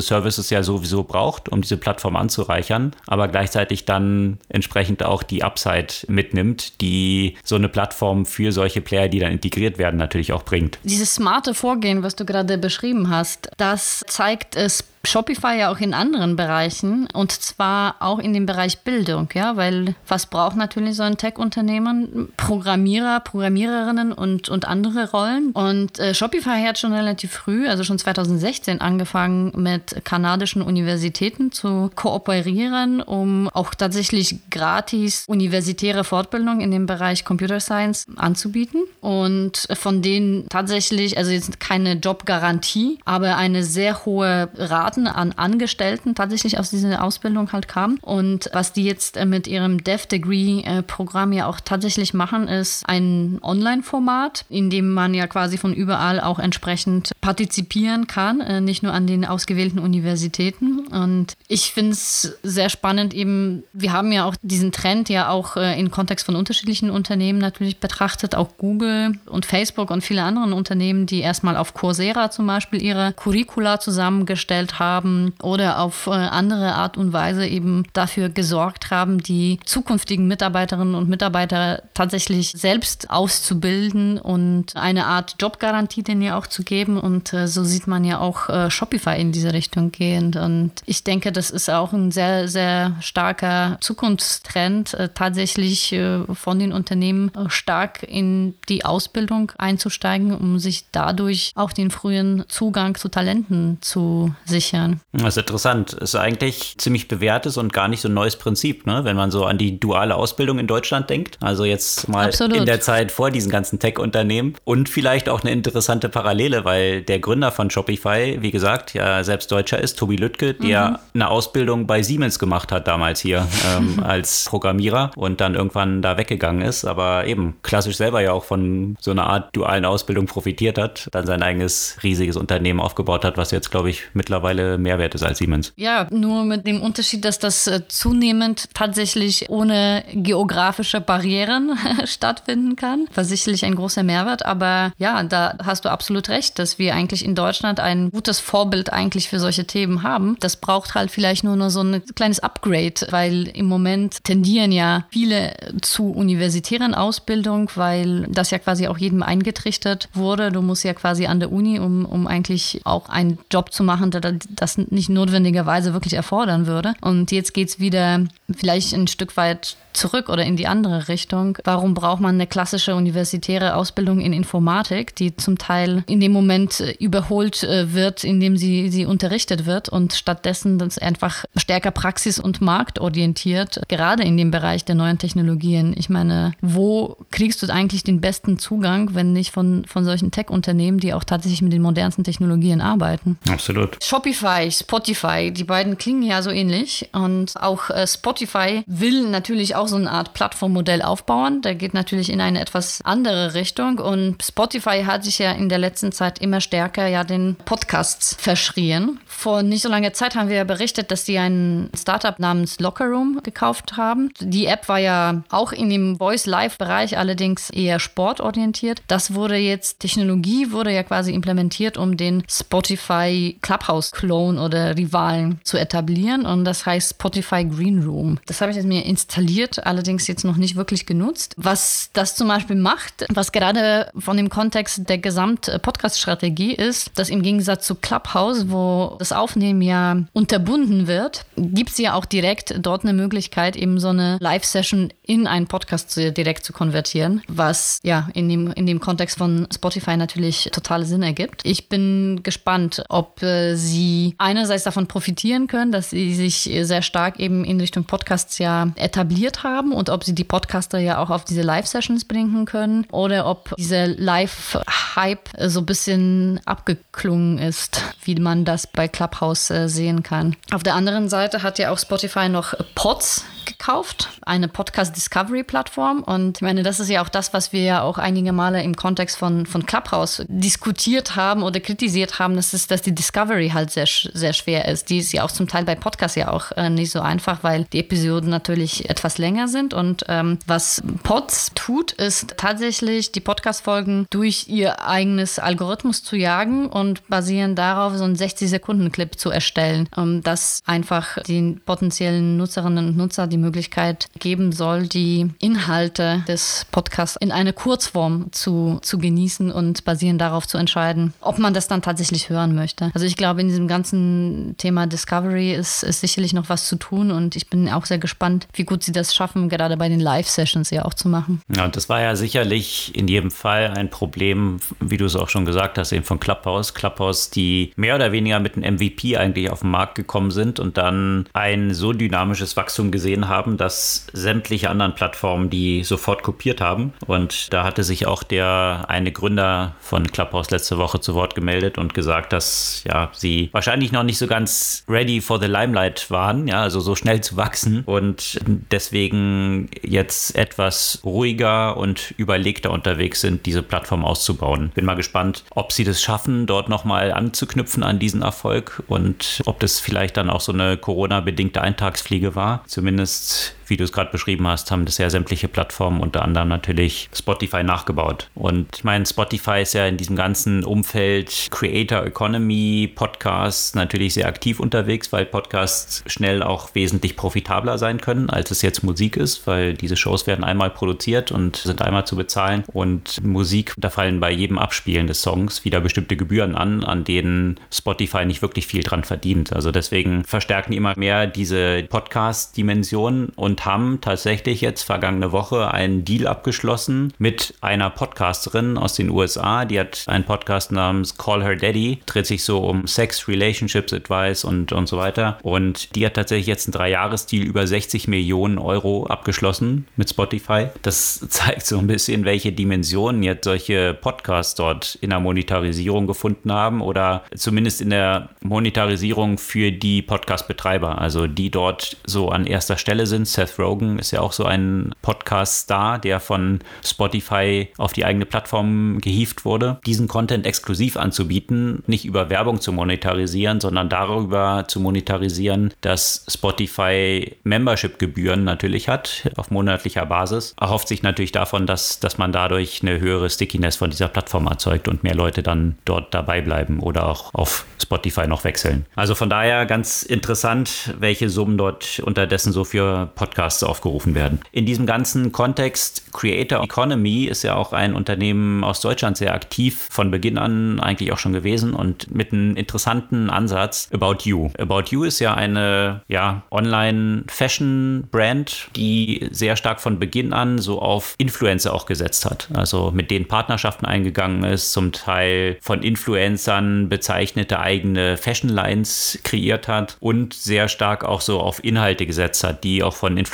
Services ja sowieso braucht, um diese Plattform anzureichern, aber gleichzeitig dann entsprechend auch die Upside mitnimmt, die so eine Plattform für solche Player, die dann integriert werden, natürlich auch bringt. Dieses smarte Vorgehen, was du gerade beschrieben hast, das zeigt es Shopify ja auch in anderen Bereichen und zwar auch in dem Bereich Bildung, ja, weil was braucht natürlich so ein Tech-Unternehmen? Programmierer, Programmiererinnen und, und andere Rollen. Und äh, Shopify hat schon relativ früh, also schon 2016, angefangen mit kanadischen Universitäten zu kooperieren, um auch tatsächlich gratis universitäre Fortbildung in dem Bereich Computer Science anzubieten. Und von denen tatsächlich, also jetzt keine Jobgarantie, aber eine sehr hohe Rate Daten an Angestellten tatsächlich aus dieser Ausbildung halt kam. Und was die jetzt äh, mit ihrem Dev-Degree-Programm ja auch tatsächlich machen, ist ein Online-Format, in dem man ja quasi von überall auch entsprechend partizipieren kann, äh, nicht nur an den ausgewählten Universitäten. Und ich finde es sehr spannend eben, wir haben ja auch diesen Trend ja auch äh, in Kontext von unterschiedlichen Unternehmen natürlich betrachtet, auch Google und Facebook und viele andere Unternehmen, die erstmal auf Coursera zum Beispiel ihre Curricula zusammengestellt haben oder auf äh, andere Art und Weise eben dafür gesorgt haben, die zukünftigen Mitarbeiterinnen und Mitarbeiter tatsächlich selbst auszubilden und eine Art Jobgarantie denen ja auch zu geben. Und äh, so sieht man ja auch äh, Shopify in diese Richtung gehend. Und ich denke, das ist auch ein sehr, sehr starker Zukunftstrend, tatsächlich von den Unternehmen stark in die Ausbildung einzusteigen, um sich dadurch auch den frühen Zugang zu Talenten zu sichern. Das ist interessant. Das ist eigentlich ziemlich bewährtes und gar nicht so ein neues Prinzip, ne? wenn man so an die duale Ausbildung in Deutschland denkt. Also jetzt mal Absolut. in der Zeit vor diesen ganzen Tech-Unternehmen. Und vielleicht auch eine interessante Parallele, weil der Gründer von Shopify, wie gesagt, ja selbst Deutscher ist, Tobi Lüttke, der mhm. eine Ausbildung bei Siemens gemacht hat damals hier ähm, als Programmierer und dann irgendwann da weggegangen ist, aber eben klassisch selber ja auch von so einer Art dualen Ausbildung profitiert hat, dann sein eigenes riesiges Unternehmen aufgebaut hat, was jetzt, glaube ich, mittlerweile Mehrwert ist als Siemens. Ja, nur mit dem Unterschied, dass das äh, zunehmend tatsächlich ohne geografische Barrieren stattfinden kann. Was sicherlich ein großer Mehrwert, aber ja, da hast du absolut recht, dass wir eigentlich in Deutschland ein gutes Vorbild eigentlich für solche Themen haben. Das braucht halt vielleicht nur, nur so ein kleines Upgrade, weil im Moment tendieren ja viele zu universitären Ausbildung, weil das ja quasi auch jedem eingetrichtert wurde. Du musst ja quasi an der Uni, um, um eigentlich auch einen Job zu machen, der das nicht notwendigerweise wirklich erfordern würde. Und jetzt geht es wieder vielleicht ein Stück weit zurück oder in die andere Richtung. Warum braucht man eine klassische universitäre Ausbildung in Informatik, die zum Teil in dem Moment äh, überholt äh, wird, in dem sie, sie unterrichtet wird und stattdessen das einfach stärker praxis- und marktorientiert, gerade in dem Bereich der neuen Technologien. Ich meine, wo kriegst du eigentlich den besten Zugang, wenn nicht von, von solchen Tech-Unternehmen, die auch tatsächlich mit den modernsten Technologien arbeiten? Absolut. Shopify, Spotify, die beiden klingen ja so ähnlich und auch äh, Spotify will natürlich auch so eine Art Plattformmodell aufbauen. Der geht natürlich in eine etwas andere Richtung und Spotify hat sich ja in der letzten Zeit immer stärker ja den Podcasts verschrien. Vor nicht so langer Zeit haben wir ja berichtet, dass die ein Startup namens Locker Room gekauft haben. Die App war ja auch in dem Voice-Live-Bereich allerdings eher sportorientiert. Das wurde jetzt, Technologie wurde ja quasi implementiert, um den Spotify Clubhouse-Clone oder Rivalen zu etablieren und das heißt Spotify Green Room. Das habe ich jetzt mir installiert allerdings jetzt noch nicht wirklich genutzt. Was das zum Beispiel macht, was gerade von dem Kontext der Gesamt-Podcast-Strategie ist, dass im Gegensatz zu Clubhouse, wo das Aufnehmen ja unterbunden wird, gibt es ja auch direkt dort eine Möglichkeit, eben so eine Live-Session in einen Podcast zu, direkt zu konvertieren, was ja in dem, in dem Kontext von Spotify natürlich total Sinn ergibt. Ich bin gespannt, ob äh, sie einerseits davon profitieren können, dass sie sich sehr stark eben in Richtung Podcasts ja etabliert haben und ob sie die Podcaster ja auch auf diese Live-Sessions bringen können oder ob dieser Live-Hype so ein bisschen abgeklungen ist, wie man das bei Clubhouse äh, sehen kann. Auf der anderen Seite hat ja auch Spotify noch Pods gekauft, eine Podcast Discovery Plattform. Und ich meine, das ist ja auch das, was wir ja auch einige Male im Kontext von, von Clubhouse diskutiert haben oder kritisiert haben, das ist, dass die Discovery halt sehr, sehr schwer ist. Die ist ja auch zum Teil bei Podcasts ja auch äh, nicht so einfach, weil die Episoden natürlich etwas länger sind. Und ähm, was Pods tut, ist tatsächlich die Podcast-Folgen durch ihr eigenes Algorithmus zu jagen und basieren darauf, so einen 60-Sekunden-Clip zu erstellen, um das einfach den potenziellen Nutzerinnen und Nutzer die Möglichkeit geben soll, die Inhalte des Podcasts in eine Kurzform zu, zu genießen und basierend darauf zu entscheiden, ob man das dann tatsächlich hören möchte. Also ich glaube, in diesem ganzen Thema Discovery ist, ist sicherlich noch was zu tun und ich bin auch sehr gespannt, wie gut sie das schaffen, gerade bei den Live-Sessions ja auch zu machen. Ja, und das war ja sicherlich in jedem Fall ein Problem, wie du es auch schon gesagt hast, eben von Clubhouse. Clubhouse, die mehr oder weniger mit einem MVP eigentlich auf den Markt gekommen sind und dann ein so dynamisches Wachstum gesehen haben, dass sämtliche anderen Plattformen die sofort kopiert haben. Und da hatte sich auch der eine Gründer von Clubhouse letzte Woche zu Wort gemeldet und gesagt, dass ja sie wahrscheinlich noch nicht so ganz ready for the limelight waren, ja, also so schnell zu wachsen und deswegen jetzt etwas ruhiger und überlegter unterwegs sind, diese Plattform auszubauen. Bin mal gespannt, ob sie das schaffen, dort nochmal anzuknüpfen an diesen Erfolg und ob das vielleicht dann auch so eine Corona-bedingte Eintagsfliege war. Zumindest wie du es gerade beschrieben hast, haben das ja sämtliche Plattformen, unter anderem natürlich Spotify nachgebaut. Und ich meine, Spotify ist ja in diesem ganzen Umfeld Creator Economy, Podcasts natürlich sehr aktiv unterwegs, weil Podcasts schnell auch wesentlich profitabler sein können, als es jetzt Musik ist, weil diese Shows werden einmal produziert und sind einmal zu bezahlen. Und Musik, da fallen bei jedem Abspielen des Songs wieder bestimmte Gebühren an, an denen Spotify nicht wirklich viel dran verdient. Also deswegen verstärken die immer mehr diese Podcast-Dimension und und haben tatsächlich jetzt vergangene Woche einen Deal abgeschlossen mit einer Podcasterin aus den USA. Die hat einen Podcast namens Call Her Daddy, dreht sich so um Sex, Relationships, Advice und, und so weiter. Und die hat tatsächlich jetzt einen Dreijahresdeal über 60 Millionen Euro abgeschlossen mit Spotify. Das zeigt so ein bisschen, welche Dimensionen jetzt solche Podcasts dort in der Monetarisierung gefunden haben oder zumindest in der Monetarisierung für die Podcast-Betreiber, also die dort so an erster Stelle sind. Seth Seth Rogen ist ja auch so ein Podcast-Star, der von Spotify auf die eigene Plattform gehievt wurde. Diesen Content exklusiv anzubieten, nicht über Werbung zu monetarisieren, sondern darüber zu monetarisieren, dass Spotify Membership-Gebühren natürlich hat, auf monatlicher Basis. Erhofft sich natürlich davon, dass, dass man dadurch eine höhere Stickiness von dieser Plattform erzeugt und mehr Leute dann dort dabei bleiben oder auch auf Spotify noch wechseln. Also von daher ganz interessant, welche Summen dort unterdessen so für Podcasts Podcasts aufgerufen werden. In diesem ganzen Kontext Creator Economy ist ja auch ein Unternehmen aus Deutschland sehr aktiv, von Beginn an eigentlich auch schon gewesen und mit einem interessanten Ansatz About You. About You ist ja eine ja, Online-Fashion-Brand, die sehr stark von Beginn an so auf Influencer auch gesetzt hat. Also mit denen Partnerschaften eingegangen ist, zum Teil von Influencern bezeichnete eigene Fashion-Lines kreiert hat und sehr stark auch so auf Inhalte gesetzt hat, die auch von Influencern,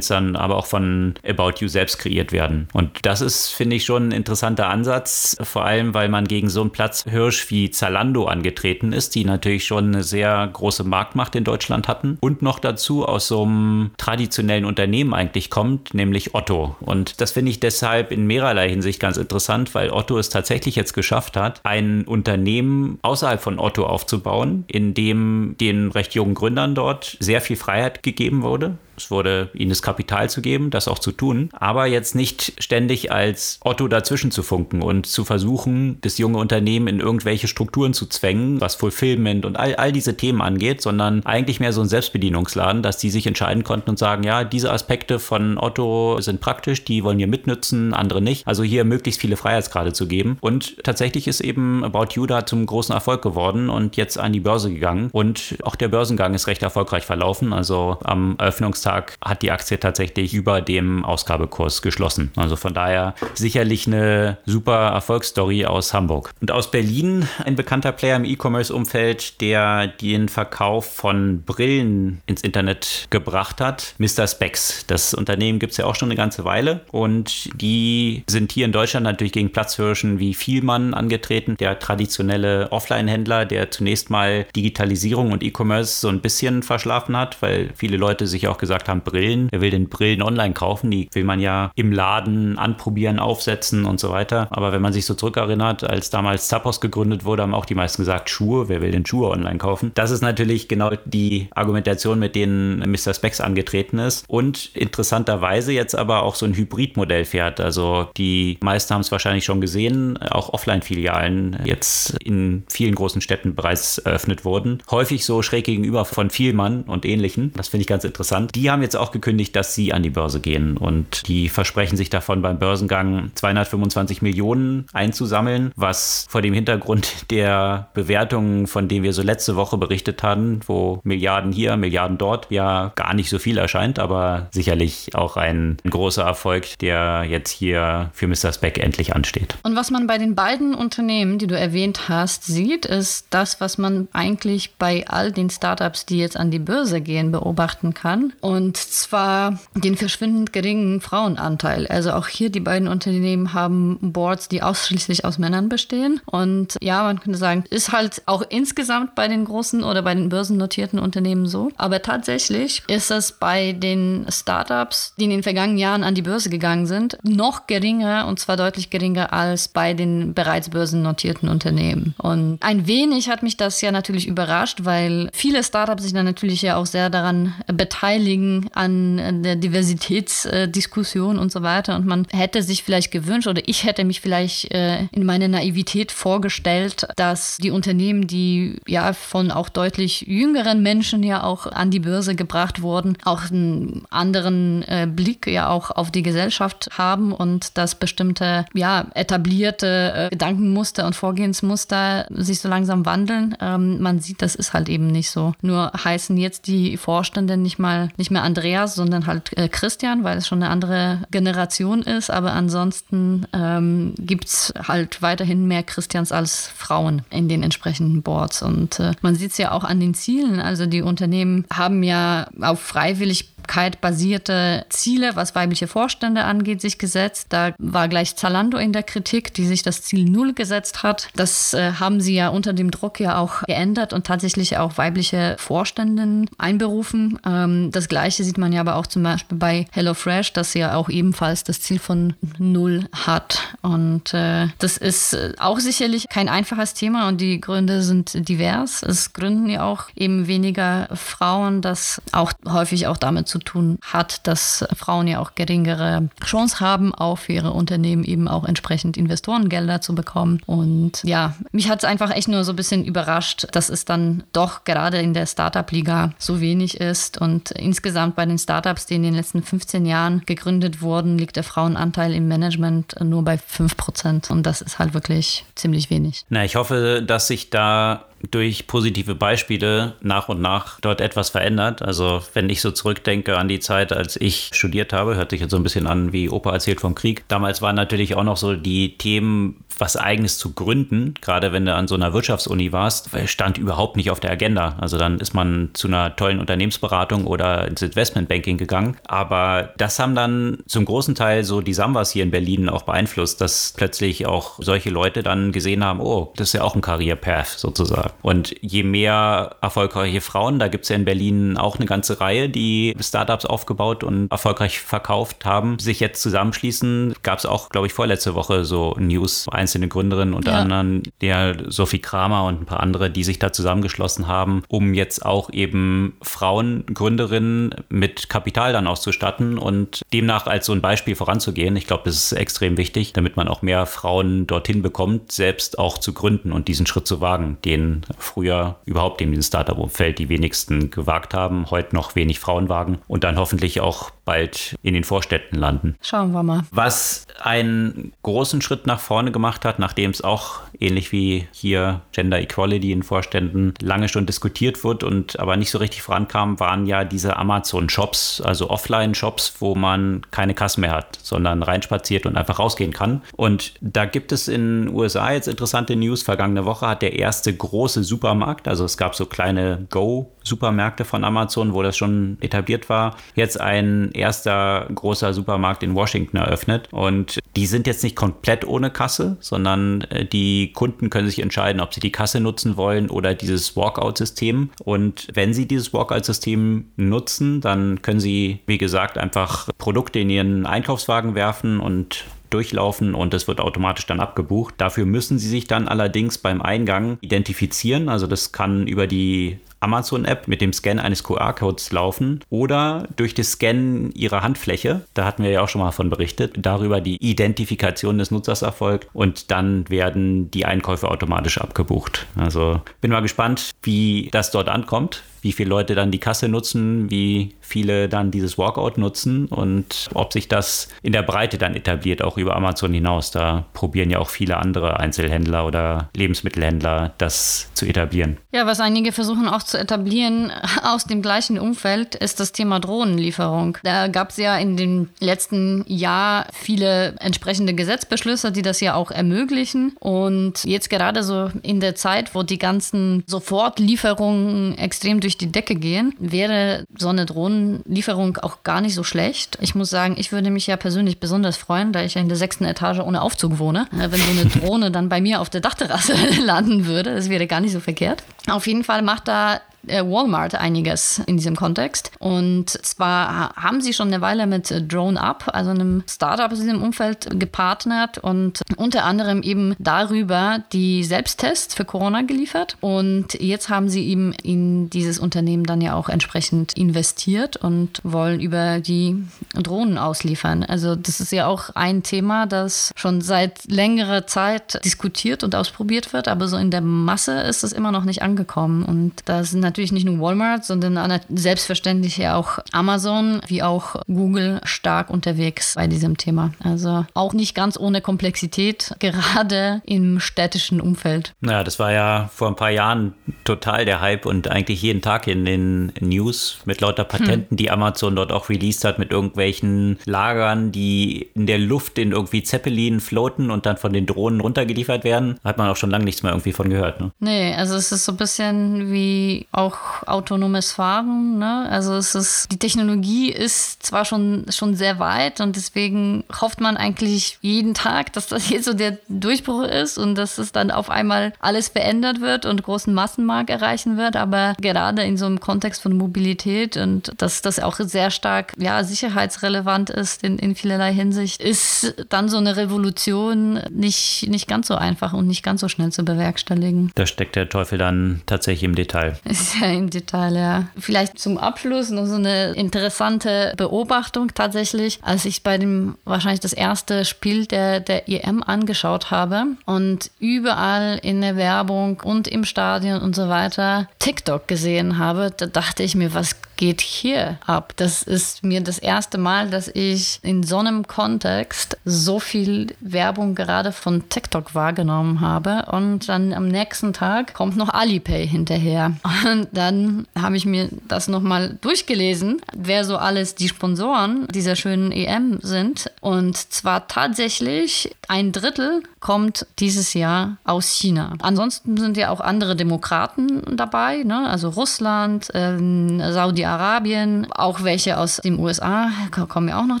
aber auch von About You selbst kreiert werden. Und das ist, finde ich, schon ein interessanter Ansatz, vor allem, weil man gegen so einen Platzhirsch wie Zalando angetreten ist, die natürlich schon eine sehr große Marktmacht in Deutschland hatten und noch dazu aus so einem traditionellen Unternehmen eigentlich kommt, nämlich Otto. Und das finde ich deshalb in mehrerlei Hinsicht ganz interessant, weil Otto es tatsächlich jetzt geschafft hat, ein Unternehmen außerhalb von Otto aufzubauen, in dem den recht jungen Gründern dort sehr viel Freiheit gegeben wurde Es wurde ihnen das Kapital zu geben, das auch zu tun, aber jetzt nicht ständig als Otto dazwischen zu funken und zu versuchen, das junge Unternehmen in irgendwelche Strukturen zu zwängen, was Fulfillment und all, all diese Themen angeht, sondern eigentlich mehr so ein Selbstbedienungsladen, dass die sich entscheiden konnten und sagen, ja, diese Aspekte von Otto sind praktisch, die wollen wir mitnützen, andere nicht. Also hier möglichst viele Freiheitsgrade zu geben. Und tatsächlich ist eben About You da zum großen Erfolg geworden und jetzt an die Börse gegangen. Und auch der Börsengang ist recht erfolgreich verlaufen. Also am Eröffnungstag hat die Aktie tatsächlich über dem Ausgabekurs geschlossen. Also von daher sicherlich eine super Erfolgsstory aus Hamburg. Und aus Berlin ein bekannter Player im E-Commerce-Umfeld, der den Verkauf von Brillen ins Internet gebracht hat, Mr. Specs. Das Unternehmen gibt es ja auch schon eine ganze Weile und die sind hier in Deutschland natürlich gegen Platzhirschen wie Vielmann angetreten, der traditionelle Offline-Händler, der zunächst mal Digitalisierung und E-Commerce so ein bisschen verschlafen hat, weil viele Leute sich auch gesagt haben, Brillen, wer will denn Brillen online kaufen? Die will man ja im Laden anprobieren, aufsetzen und so weiter. Aber wenn man sich so zurückerinnert, als damals Zappos gegründet wurde, haben auch die meisten gesagt, Schuhe, wer will denn Schuhe online kaufen? Das ist natürlich genau die Argumentation, mit denen Mr. Specs angetreten ist und interessanterweise jetzt aber auch so ein Hybridmodell fährt. Also die meisten haben es wahrscheinlich schon gesehen, auch Offline-Filialen jetzt in vielen großen Städten bereits eröffnet wurden. Häufig so schräg gegenüber von Vielmann und ähnlichen. Das finde ich ganz interessant. Die haben jetzt auch gekündigt, dass sie an die Börse gehen und die versprechen sich davon beim Börsengang 225 Millionen einzusammeln, was vor dem Hintergrund der Bewertungen, von denen wir so letzte Woche berichtet hatten, wo Milliarden hier, Milliarden dort, ja gar nicht so viel erscheint, aber sicherlich auch ein großer Erfolg, der jetzt hier für Mr. Speck endlich ansteht. Und was man bei den beiden Unternehmen, die du erwähnt hast, sieht, ist das, was man eigentlich bei all den Startups, die jetzt an die Börse gehen, beobachten kann. Und zwar den verschwindend geringen Frauenanteil. Also auch hier die beiden Unternehmen haben Boards, die ausschließlich aus Männern bestehen. Und ja, man könnte sagen, ist halt auch insgesamt bei den großen oder bei den börsennotierten Unternehmen so. Aber tatsächlich ist es bei den Startups, die in den vergangenen Jahren an die Börse gegangen sind, noch geringer und zwar deutlich geringer als bei den bereits börsennotierten Unternehmen. Und ein wenig hat mich das ja natürlich überrascht, weil viele Startups sich dann natürlich ja auch sehr daran beteiligen an der Diversitätsdiskussion und so weiter. Und man hätte sich vielleicht gewünscht oder ich hätte mich vielleicht äh, in meiner Naivität vorgestellt, dass die Unternehmen, die ja von auch deutlich jüngeren Menschen ja auch an die Börse gebracht wurden, auch einen anderen äh, Blick ja auch auf die Gesellschaft haben und dass bestimmte ja etablierte äh, Gedankenmuster und Vorgehensmuster sich so langsam wandeln. Ähm, man sieht, das ist halt eben nicht so. Nur heißen jetzt die Vorstände nicht mal nicht mehr Andreas, sondern halt äh, Christian, weil es schon eine andere Generation ist. Aber ansonsten ähm, gibt es halt weiterhin mehr Christians als Frauen in den entsprechenden Boards. Und äh, man sieht es ja auch an den Zielen. Also die Unternehmen haben ja auf freiwillig basierte Ziele, was weibliche Vorstände angeht, sich gesetzt. Da war gleich Zalando in der Kritik, die sich das Ziel Null gesetzt hat. Das äh, haben sie ja unter dem Druck ja auch geändert und tatsächlich auch weibliche Vorständinnen einberufen. Ähm, das Gleiche sieht man ja aber auch zum Beispiel bei HelloFresh, das ja auch ebenfalls das Ziel von Null hat. Und äh, das ist äh, auch sicherlich kein einfaches Thema und die Gründe sind divers. Es gründen ja auch eben weniger Frauen, das auch häufig auch damit zu tun hat, dass Frauen ja auch geringere Chance haben, auch für ihre Unternehmen eben auch entsprechend Investorengelder zu bekommen. Und ja, mich hat es einfach echt nur so ein bisschen überrascht, dass es dann doch gerade in der Startup-Liga so wenig ist. Und insgesamt bei den Startups, die in den letzten 15 Jahren gegründet wurden, liegt der Frauenanteil im Management nur bei 5 Prozent. Und das ist halt wirklich ziemlich wenig. Na, ich hoffe, dass sich da durch positive Beispiele nach und nach dort etwas verändert. Also wenn ich so zurückdenke an die Zeit, als ich studiert habe, hört sich jetzt so ein bisschen an, wie Opa erzählt vom Krieg. Damals waren natürlich auch noch so die Themen, was eigenes zu gründen, gerade wenn du an so einer Wirtschaftsuni warst, stand überhaupt nicht auf der Agenda. Also dann ist man zu einer tollen Unternehmensberatung oder ins Investmentbanking gegangen. Aber das haben dann zum großen Teil so die Sambas hier in Berlin auch beeinflusst, dass plötzlich auch solche Leute dann gesehen haben, oh, das ist ja auch ein Career-Path sozusagen. Und je mehr erfolgreiche Frauen, da gibt es ja in Berlin auch eine ganze Reihe, die Startups aufgebaut und erfolgreich verkauft haben, sich jetzt zusammenschließen, gab es auch, glaube ich, vorletzte Woche so News. Eins einzelne Gründerinnen, unter ja. anderem der Sophie Kramer und ein paar andere, die sich da zusammengeschlossen haben, um jetzt auch eben Frauen, Gründerinnen mit Kapital dann auszustatten und demnach als so ein Beispiel voranzugehen. Ich glaube, das ist extrem wichtig, damit man auch mehr Frauen dorthin bekommt, selbst auch zu gründen und diesen Schritt zu wagen, den früher überhaupt in diesem Startup-Umfeld die wenigsten gewagt haben, heute noch wenig Frauen wagen und dann hoffentlich auch bald in den Vorstädten landen. Schauen wir mal. Was einen großen Schritt nach vorne gemacht hat, nachdem es auch ähnlich wie hier Gender Equality in Vorständen lange schon diskutiert wird und aber nicht so richtig vorankam, waren ja diese Amazon-Shops, also Offline-Shops, wo man keine Kasse mehr hat, sondern reinspaziert und einfach rausgehen kann. Und da gibt es in den USA jetzt interessante News. Vergangene Woche hat der erste große Supermarkt, also es gab so kleine Go-Supermärkte von Amazon, wo das schon etabliert war, jetzt ein erster großer Supermarkt in Washington eröffnet. Und die sind jetzt nicht komplett ohne Kasse, sondern äh, Kunden können sich entscheiden, ob sie die Kasse nutzen wollen oder dieses Walkout-System. Und wenn sie dieses Walkout-System nutzen, dann können sie, wie gesagt, einfach Produkte in ihren Einkaufswagen werfen und durchlaufen und es wird automatisch dann abgebucht. Dafür müssen Sie sich dann allerdings beim Eingang identifizieren. Also das kann über die Amazon-App mit dem Scan eines QR-Codes laufen oder durch das Scannen ihrer Handfläche. Da hatten wir ja auch schon mal von berichtet. Darüber die Identifikation des Nutzers erfolgt und dann werden die Einkäufe automatisch abgebucht. Also bin mal gespannt, wie das dort ankommt wie viele Leute dann die Kasse nutzen, wie viele dann dieses Walkout nutzen und ob sich das in der Breite dann etabliert, auch über Amazon hinaus. Da probieren ja auch viele andere Einzelhändler oder Lebensmittelhändler das zu etablieren. Ja, was einige versuchen auch zu etablieren aus dem gleichen Umfeld, ist das Thema Drohnenlieferung. Da gab es ja in dem letzten Jahr viele entsprechende Gesetzbeschlüsse, die das ja auch ermöglichen. Und jetzt gerade so in der Zeit, wo die ganzen Sofortlieferungen extrem durch durch die Decke gehen, wäre so eine Drohnenlieferung auch gar nicht so schlecht. Ich muss sagen, ich würde mich ja persönlich besonders freuen, da ich ja in der sechsten Etage ohne Aufzug wohne, wenn so eine Drohne dann bei mir auf der Dachterrasse landen würde. Das wäre gar nicht so verkehrt. Auf jeden Fall macht da äh, Walmart einiges in diesem Kontext. Und zwar haben sie schon eine Weile mit Drone Up, also einem Startup aus diesem Umfeld, gepartnert und unter anderem eben darüber die Selbsttests für Corona geliefert. Und jetzt haben sie eben in dieses Unternehmen dann ja auch entsprechend investiert und wollen über die Drohnen ausliefern. Also das ist ja auch ein Thema, das schon seit längerer Zeit diskutiert und ausprobiert wird, aber so in der Masse ist es immer noch nicht angekommen. Und da sind natürlich nicht nur Walmart, sondern selbstverständlich ja auch Amazon wie auch Google stark unterwegs bei diesem Thema. Also auch nicht ganz ohne Komplexität, gerade im städtischen Umfeld. Naja, das war ja vor ein paar Jahren total der Hype und eigentlich jeden Tag in den News mit lauter Patenten, hm. die Amazon dort auch released hat, mit irgendwelchen Lagern, die in der Luft in irgendwie Zeppelin floaten und dann von den Drohnen runtergeliefert werden. Hat man auch schon lange nichts mehr irgendwie von gehört. Ne? Nee, also es ist so ein bisschen wie auch autonomes Fahren. Ne? Also es ist, die Technologie ist zwar schon, schon sehr weit und deswegen hofft man eigentlich jeden Tag, dass das jetzt so der Durchbruch ist und dass es dann auf einmal alles verändert wird und großen Massenmarkt erreichen wird. Aber gerade in so einem Kontext von Mobilität und dass das auch sehr stark ja, sicherheitsrelevant ist in, in vielerlei Hinsicht, ist dann so eine Revolution nicht, nicht ganz so einfach und nicht ganz so schnell zu bewerkstelligen. Da steckt der Teufel dann tatsächlich im Detail. Ist ja im Detail, ja. Vielleicht zum Abschluss noch so eine interessante Beobachtung tatsächlich, als ich bei dem wahrscheinlich das erste Spiel der, der EM angeschaut habe und überall in der Werbung und im Stadion und so weiter TikTok gesehen habe, da dachte ich mir, was geht hier ab? Das ist mir das erste Mal, dass ich in so einem Kontext so viel Werbung gerade von TikTok wahrgenommen habe. Und dann am nächsten Tag kommt noch Alipay hinterher. Und dann habe ich mir das nochmal durchgelesen, wer so alles die Sponsoren dieser schönen EM sind. Und zwar tatsächlich ein Drittel kommt dieses Jahr aus China. Ansonsten sind ja auch andere Demokraten dabei, ne? also Russland, ähm, Saudi-Arabien. Saudi-Arabien, auch welche aus den USA kommen ja auch noch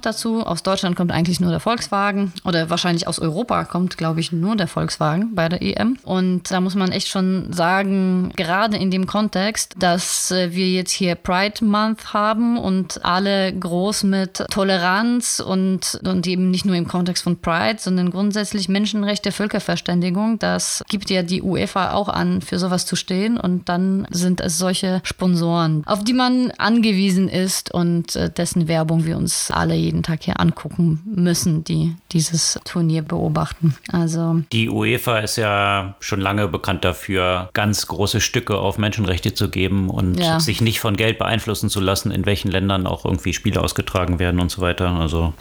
dazu. Aus Deutschland kommt eigentlich nur der Volkswagen oder wahrscheinlich aus Europa kommt, glaube ich, nur der Volkswagen bei der EM. Und da muss man echt schon sagen, gerade in dem Kontext, dass äh, wir jetzt hier Pride Month haben und alle groß mit Toleranz und, und eben nicht nur im Kontext von Pride, sondern grundsätzlich Menschenrechte, Völkerverständigung, das gibt ja die UEFA auch an, für sowas zu stehen. Und dann sind es solche Sponsoren, auf die man angewiesen ist und äh, dessen Werbung wir uns alle jeden Tag hier angucken müssen, die dieses Turnier beobachten. Also die UEFA ist ja schon lange bekannt dafür, ganz große Stücke auf Menschenrechte zu geben und ja. sich nicht von Geld beeinflussen zu lassen, in welchen Ländern auch irgendwie Spiele ausgetragen werden und so weiter. Also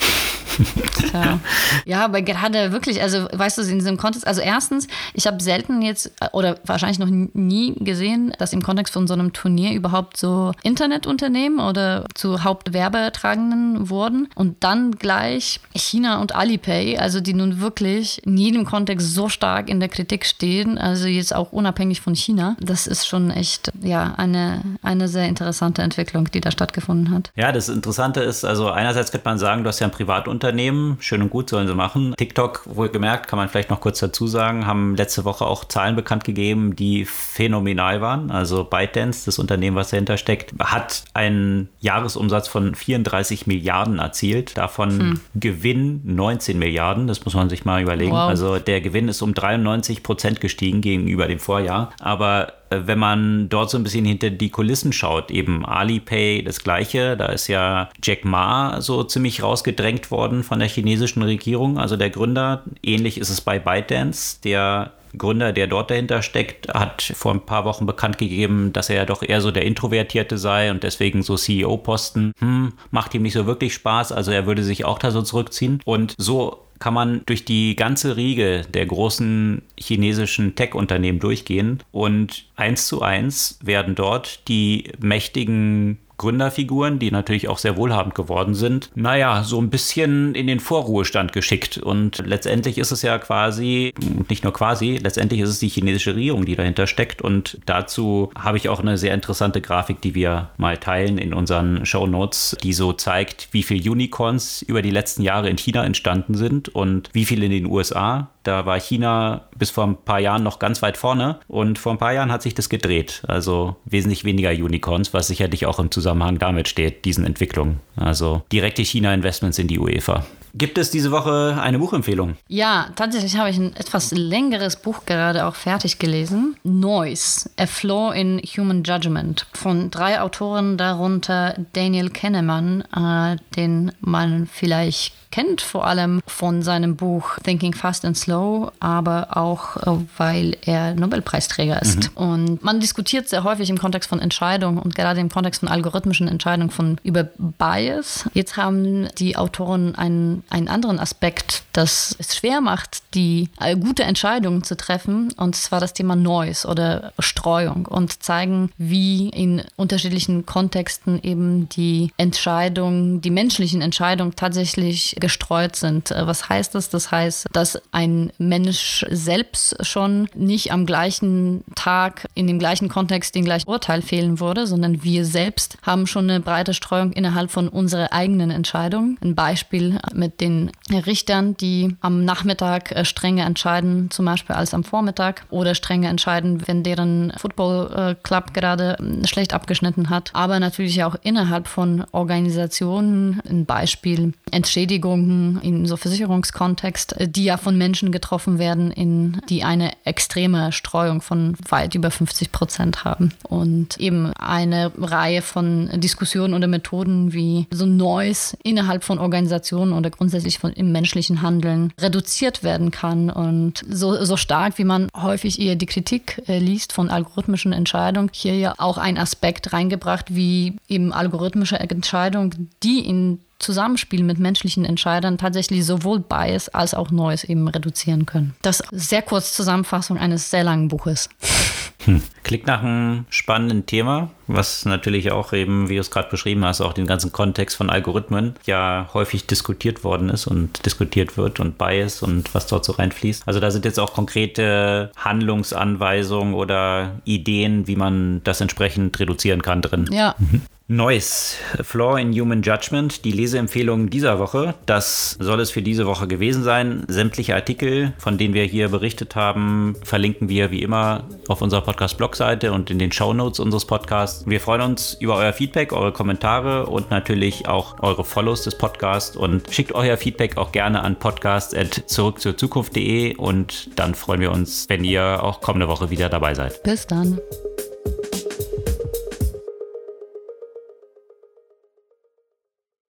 ja. ja, aber gerade wirklich, also weißt du, in diesem Kontext, also erstens, ich habe selten jetzt oder wahrscheinlich noch nie gesehen, dass im Kontext von so einem Turnier überhaupt so Internetunternehmen oder zu Hauptwerbetragenden wurden und dann gleich China und Alipay, also die nun wirklich in jedem Kontext so stark in der Kritik stehen, also jetzt auch unabhängig von China. Das ist schon echt, ja, eine, eine sehr interessante Entwicklung, die da stattgefunden hat. Ja, das Interessante ist, also einerseits könnte man sagen, du hast ja ein Privatunternehmen, schön und gut sollen sie machen. TikTok, wohlgemerkt, kann man vielleicht noch kurz dazu sagen, haben letzte Woche auch Zahlen bekannt gegeben, die phänomenal waren. Also ByteDance, das Unternehmen, was dahinter steckt, hat einen Jahresumsatz von 34 Milliarden erzielt, davon hm. Gewinn 19 Milliarden, das muss man sich mal überlegen. Wow. Also der Gewinn ist um 93 Prozent gestiegen gegenüber dem Vorjahr. Aber äh, wenn man dort so ein bisschen hinter die Kulissen schaut, eben Alipay das gleiche, da ist ja Jack Ma so ziemlich rausgedrängt worden von der chinesischen Regierung, also der Gründer. Ähnlich ist es bei ByteDance, der Gründer, der dort dahinter steckt, hat vor ein paar Wochen bekannt gegeben, dass er ja doch eher so der Introvertierte sei und deswegen so CEO-Posten, hm, macht ihm nicht so wirklich Spaß. Also er würde sich auch da so zurückziehen. Und so kann man durch die ganze Riege der großen chinesischen Tech-Unternehmen durchgehen und eins zu eins werden dort die mächtigen Gründerfiguren, die natürlich auch sehr wohlhabend geworden sind, naja, so ein bisschen in den Vorruhestand geschickt. Und letztendlich ist es ja quasi, nicht nur quasi, letztendlich ist es die chinesische Regierung, die dahinter steckt. Und dazu habe ich auch eine sehr interessante Grafik, die wir mal teilen in unseren Show Notes, die so zeigt, wie viele Unicorns über die letzten Jahre in China entstanden sind und wie viele in den USA. Da war China bis vor ein paar Jahren noch ganz weit vorne und vor ein paar Jahren hat sich das gedreht. Also wesentlich weniger Unicorns, was sicherlich auch im Zusammenhang damit steht, diesen Entwicklungen. Also direkte China-Investments in die UEFA. Gibt es diese Woche eine Buchempfehlung? Ja, tatsächlich habe ich ein etwas längeres Buch gerade auch fertig gelesen. Noise, A Flaw in Human Judgment von drei Autoren, darunter Daniel Kahneman, äh, den man vielleicht kennt, vor allem von seinem Buch Thinking Fast and Slow, aber auch äh, weil er Nobelpreisträger ist. Mhm. Und man diskutiert sehr häufig im Kontext von Entscheidungen und gerade im Kontext von algorithmischen Entscheidungen von über Bias. Jetzt haben die Autoren einen, einen anderen Aspekt, das es schwer macht, die äh, gute Entscheidungen zu treffen, und zwar das Thema Noise oder Streuung und zeigen, wie in unterschiedlichen Kontexten eben die Entscheidungen, die menschlichen Entscheidungen tatsächlich gestreut sind. Äh, was heißt das? Das heißt, dass ein Mensch selbst schon nicht am gleichen Tag, in dem gleichen Kontext, den gleichen Urteil fehlen würde, sondern wir selbst haben schon eine breite Streuung innerhalb von unserer eigenen Entscheidung. Ein Beispiel mit den Richtern, die am Nachmittag äh, strenger entscheiden, zum Beispiel als am Vormittag, oder strenger entscheiden, wenn deren Football Club gerade ähm, schlecht abgeschnitten hat. Aber natürlich auch innerhalb von Organisationen, ein Beispiel Entschädigung Entscheidungen in so Versicherungskontext, äh, die ja von Menschen getroffen werden, in die eine extreme Streuung von weit über 50 Prozent haben. Und eben eine Reihe von Diskussionen oder Methoden wie so Noise innerhalb von Organisationen oder grundsätzlich von im menschlichen Handeln reduziert werden kann. Und so, so stark, wie man häufig eher die Kritik äh, liest von algorithmischen Entscheidungen, hier ja auch ein Aspekt reingebracht, wie eben algorithmische Entscheidungen, die in Zusammenspiel mit menschlichen Entscheidern tatsächlich sowohl Bias als auch Neues eben reduzieren können. Das sehr kurz Zusammenfassung eines sehr langen Buches. Hm. Klingt nach einem spannenden Thema, was natürlich auch eben, wie du es gerade beschrieben hast, auch den ganzen Kontext von Algorithmen ja häufig diskutiert worden ist und diskutiert wird und Bias und was dort so reinfließt. Also da sind jetzt auch konkrete Handlungsanweisungen oder Ideen, wie man das entsprechend reduzieren kann drin. Ja. Neues. Flaw in Human Judgment, die Leseempfehlung dieser Woche. Das soll es für diese Woche gewesen sein. Sämtliche Artikel, von denen wir hier berichtet haben, verlinken wir wie immer auf unserer Podcast-Blogseite und in den Shownotes unseres Podcasts. Wir freuen uns über euer Feedback, eure Kommentare und natürlich auch eure Follows des Podcasts und schickt euer Feedback auch gerne an podcast.zurückzurzukunft.de und dann freuen wir uns, wenn ihr auch kommende Woche wieder dabei seid. Bis dann.